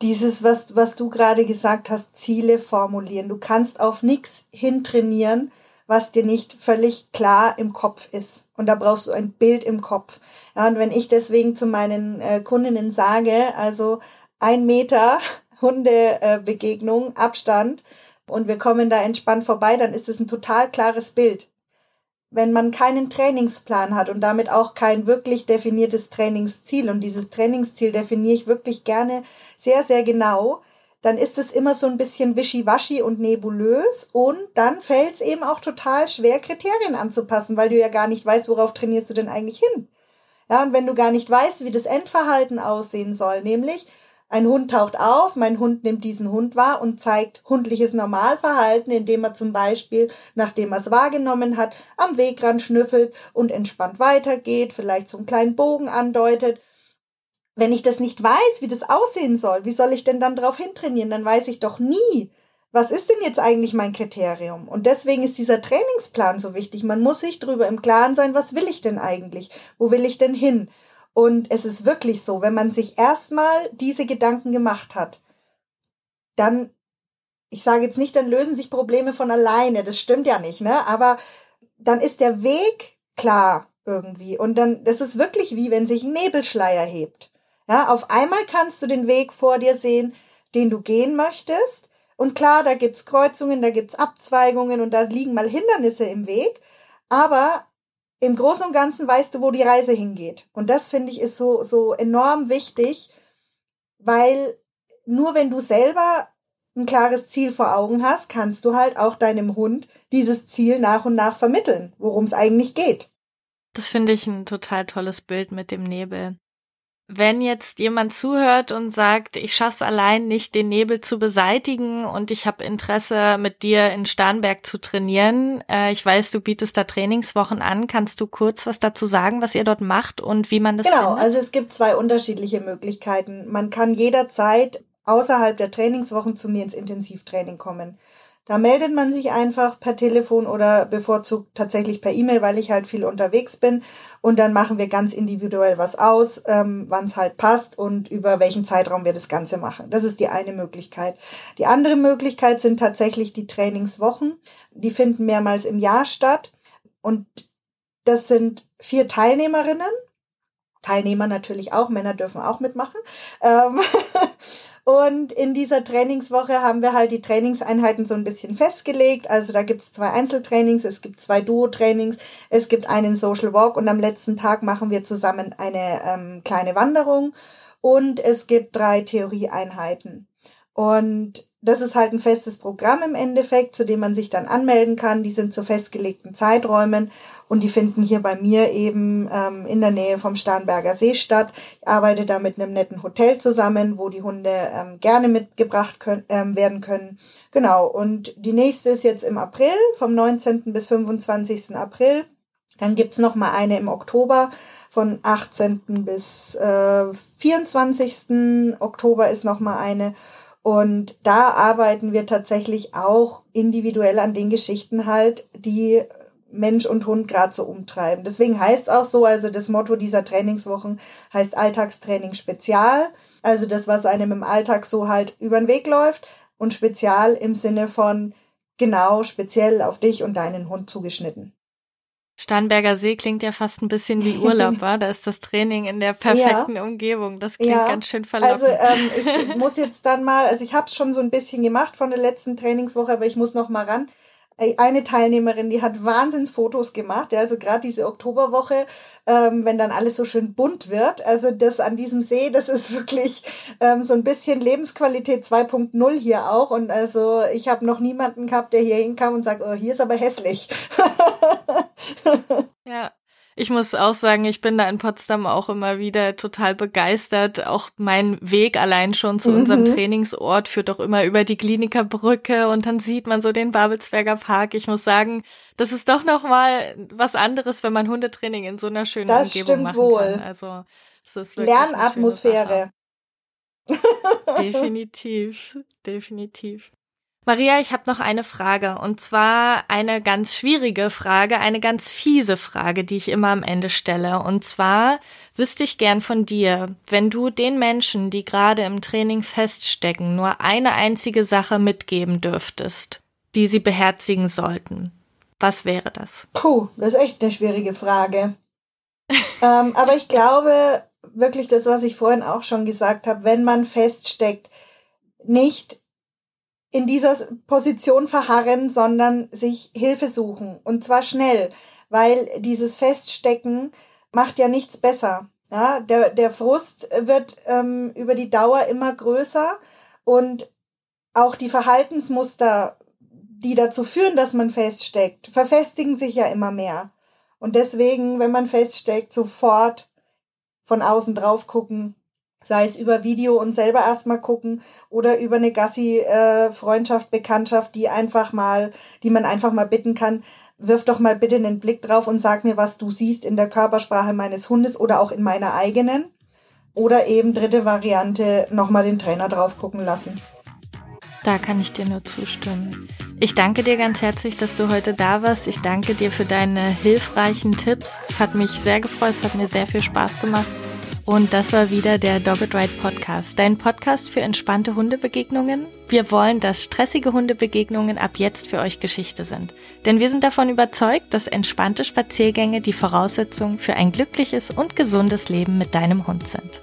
Dieses, was, was du gerade gesagt hast, Ziele formulieren. Du kannst auf nichts hintrainieren, was dir nicht völlig klar im Kopf ist. Und da brauchst du ein Bild im Kopf. Ja, und wenn ich deswegen zu meinen äh, Kundinnen sage, also ein Meter Hundebegegnung, äh, Abstand und wir kommen da entspannt vorbei, dann ist es ein total klares Bild. Wenn man keinen Trainingsplan hat und damit auch kein wirklich definiertes Trainingsziel und dieses Trainingsziel definiere ich wirklich gerne sehr, sehr genau, dann ist es immer so ein bisschen wischiwaschi und nebulös und dann fällt es eben auch total schwer, Kriterien anzupassen, weil du ja gar nicht weißt, worauf trainierst du denn eigentlich hin. Ja, und wenn du gar nicht weißt, wie das Endverhalten aussehen soll, nämlich Ein Hund taucht auf, mein Hund nimmt diesen Hund wahr und zeigt hundliches Normalverhalten, indem er zum Beispiel, nachdem er es wahrgenommen hat, am Wegrand schnüffelt und entspannt weitergeht, vielleicht so einen kleinen Bogen andeutet. Wenn ich das nicht weiß, wie das aussehen soll, wie soll ich denn dann darauf hintrainieren? Dann weiß ich doch nie, was ist denn jetzt eigentlich mein Kriterium? Und deswegen ist dieser Trainingsplan so wichtig. Man muss sich darüber im Klaren sein, was will ich denn eigentlich? Wo will ich denn hin? Und es ist wirklich so, wenn man sich erstmal diese Gedanken gemacht hat, dann, ich sage jetzt nicht, dann lösen sich Probleme von alleine, das stimmt ja nicht, ne? Aber dann ist der Weg klar irgendwie. Und dann, das ist wirklich wie wenn sich ein Nebelschleier hebt. Ja, auf einmal kannst du den Weg vor dir sehen, den du gehen möchtest. Und klar, da gibt's Kreuzungen, da gibt's Abzweigungen und da liegen mal Hindernisse im Weg. Aber im Großen und Ganzen weißt du, wo die Reise hingeht. Und das finde ich ist so, so enorm wichtig, weil nur wenn du selber ein klares Ziel vor Augen hast, kannst du halt auch deinem Hund dieses Ziel nach und nach vermitteln, worum es eigentlich geht. Das finde ich ein total tolles Bild mit dem Nebel. Wenn jetzt jemand zuhört und sagt, ich schaff's allein nicht, den Nebel zu beseitigen und ich habe Interesse, mit dir in Starnberg zu trainieren, äh, ich weiß, du bietest da Trainingswochen an, kannst du kurz was dazu sagen, was ihr dort macht und wie man das Genau, findet? also es gibt zwei unterschiedliche Möglichkeiten. Man kann jederzeit außerhalb der Trainingswochen zu mir ins Intensivtraining kommen. Da meldet man sich einfach per Telefon oder bevorzugt tatsächlich per E-Mail, weil ich halt viel unterwegs bin. Und dann machen wir ganz individuell was aus, ähm, wann es halt passt und über welchen Zeitraum wir das Ganze machen. Das ist die eine Möglichkeit. Die andere Möglichkeit sind tatsächlich die Trainingswochen. Die finden mehrmals im Jahr statt. Und das sind vier Teilnehmerinnen. Teilnehmer natürlich auch, Männer dürfen auch mitmachen. Ähm Und in dieser Trainingswoche haben wir halt die Trainingseinheiten so ein bisschen festgelegt. Also da gibt's zwei Einzeltrainings, es gibt zwei Duo-Trainings, es gibt einen Social Walk und am letzten Tag machen wir zusammen eine ähm, kleine Wanderung und es gibt drei Theorieeinheiten. Und das ist halt ein festes Programm im Endeffekt, zu dem man sich dann anmelden kann. Die sind zu festgelegten Zeiträumen und die finden hier bei mir eben ähm, in der Nähe vom Starnberger See statt. Ich arbeite da mit einem netten Hotel zusammen, wo die Hunde ähm, gerne mitgebracht können, ähm, werden können. Genau, und die nächste ist jetzt im April, vom 19. bis 25. April. Dann gibt's noch mal eine im Oktober, von 18. bis äh, 24. Oktober ist noch mal eine. Und da arbeiten wir tatsächlich auch individuell an den Geschichten halt, die Mensch und Hund gerade so umtreiben. Deswegen heißt es auch so, also das Motto dieser Trainingswochen heißt Alltagstraining Spezial. Also das, was einem im Alltag so halt über den Weg läuft und Spezial im Sinne von genau speziell auf dich und deinen Hund zugeschnitten. Starnberger See klingt ja fast ein bisschen wie Urlaub, war? Da ist das Training in der perfekten ja. Umgebung. Das klingt ja. ganz schön verlockend. Also ähm, ich muss jetzt dann mal, also ich habe es schon so ein bisschen gemacht von der letzten Trainingswoche, aber ich muss noch mal ran eine Teilnehmerin, die hat Wahnsinnsfotos gemacht, ja, also gerade diese Oktoberwoche, ähm, wenn dann alles so schön bunt wird. Also das an diesem See, das ist wirklich ähm, so ein bisschen Lebensqualität 2.0 hier auch. Und also ich habe noch niemanden gehabt, der hier hinkam und sagt, oh, hier ist aber hässlich. ja, ich muss auch sagen, ich bin da in Potsdam auch immer wieder total begeistert. Auch mein Weg allein schon zu mhm. unserem Trainingsort führt doch immer über die Kliniker Brücke und dann sieht man so den Babelsberger Park. Ich muss sagen, das ist doch noch mal was anderes, wenn man Hundetraining in so einer schönen das Umgebung machen wohl. kann. Also es ist wirklich Lernatmosphäre. definitiv, definitiv. Maria, ich habe noch eine Frage und zwar eine ganz schwierige Frage, eine ganz fiese Frage, die ich immer am Ende stelle. Und zwar wüsste ich gern von dir, wenn du den Menschen, die gerade im Training feststecken, nur eine einzige Sache mitgeben dürftest, die sie beherzigen sollten. Was wäre das? Puh, das ist echt eine schwierige Frage. ähm, aber ich glaube wirklich das, was ich vorhin auch schon gesagt habe, wenn man feststeckt, nicht in dieser Position verharren, sondern sich Hilfe suchen. Und zwar schnell, weil dieses Feststecken macht ja nichts besser. Ja, der, der Frust wird ähm, über die Dauer immer größer und auch die Verhaltensmuster, die dazu führen, dass man feststeckt, verfestigen sich ja immer mehr. Und deswegen, wenn man feststeckt, sofort von außen drauf gucken, Sei es über Video und selber erstmal gucken oder über eine Gassi-Freundschaft, Bekanntschaft, die einfach mal, die man einfach mal bitten kann, wirf doch mal bitte einen Blick drauf und sag mir, was du siehst in der Körpersprache meines Hundes oder auch in meiner eigenen. Oder eben dritte Variante, nochmal den Trainer drauf gucken lassen. Da kann ich dir nur zustimmen. Ich danke dir ganz herzlich, dass du heute da warst. Ich danke dir für deine hilfreichen Tipps. Es hat mich sehr gefreut, es hat mir sehr viel Spaß gemacht. Und das war wieder der Dogged Ride Podcast, dein Podcast für entspannte Hundebegegnungen. Wir wollen, dass stressige Hundebegegnungen ab jetzt für euch Geschichte sind. Denn wir sind davon überzeugt, dass entspannte Spaziergänge die Voraussetzung für ein glückliches und gesundes Leben mit deinem Hund sind.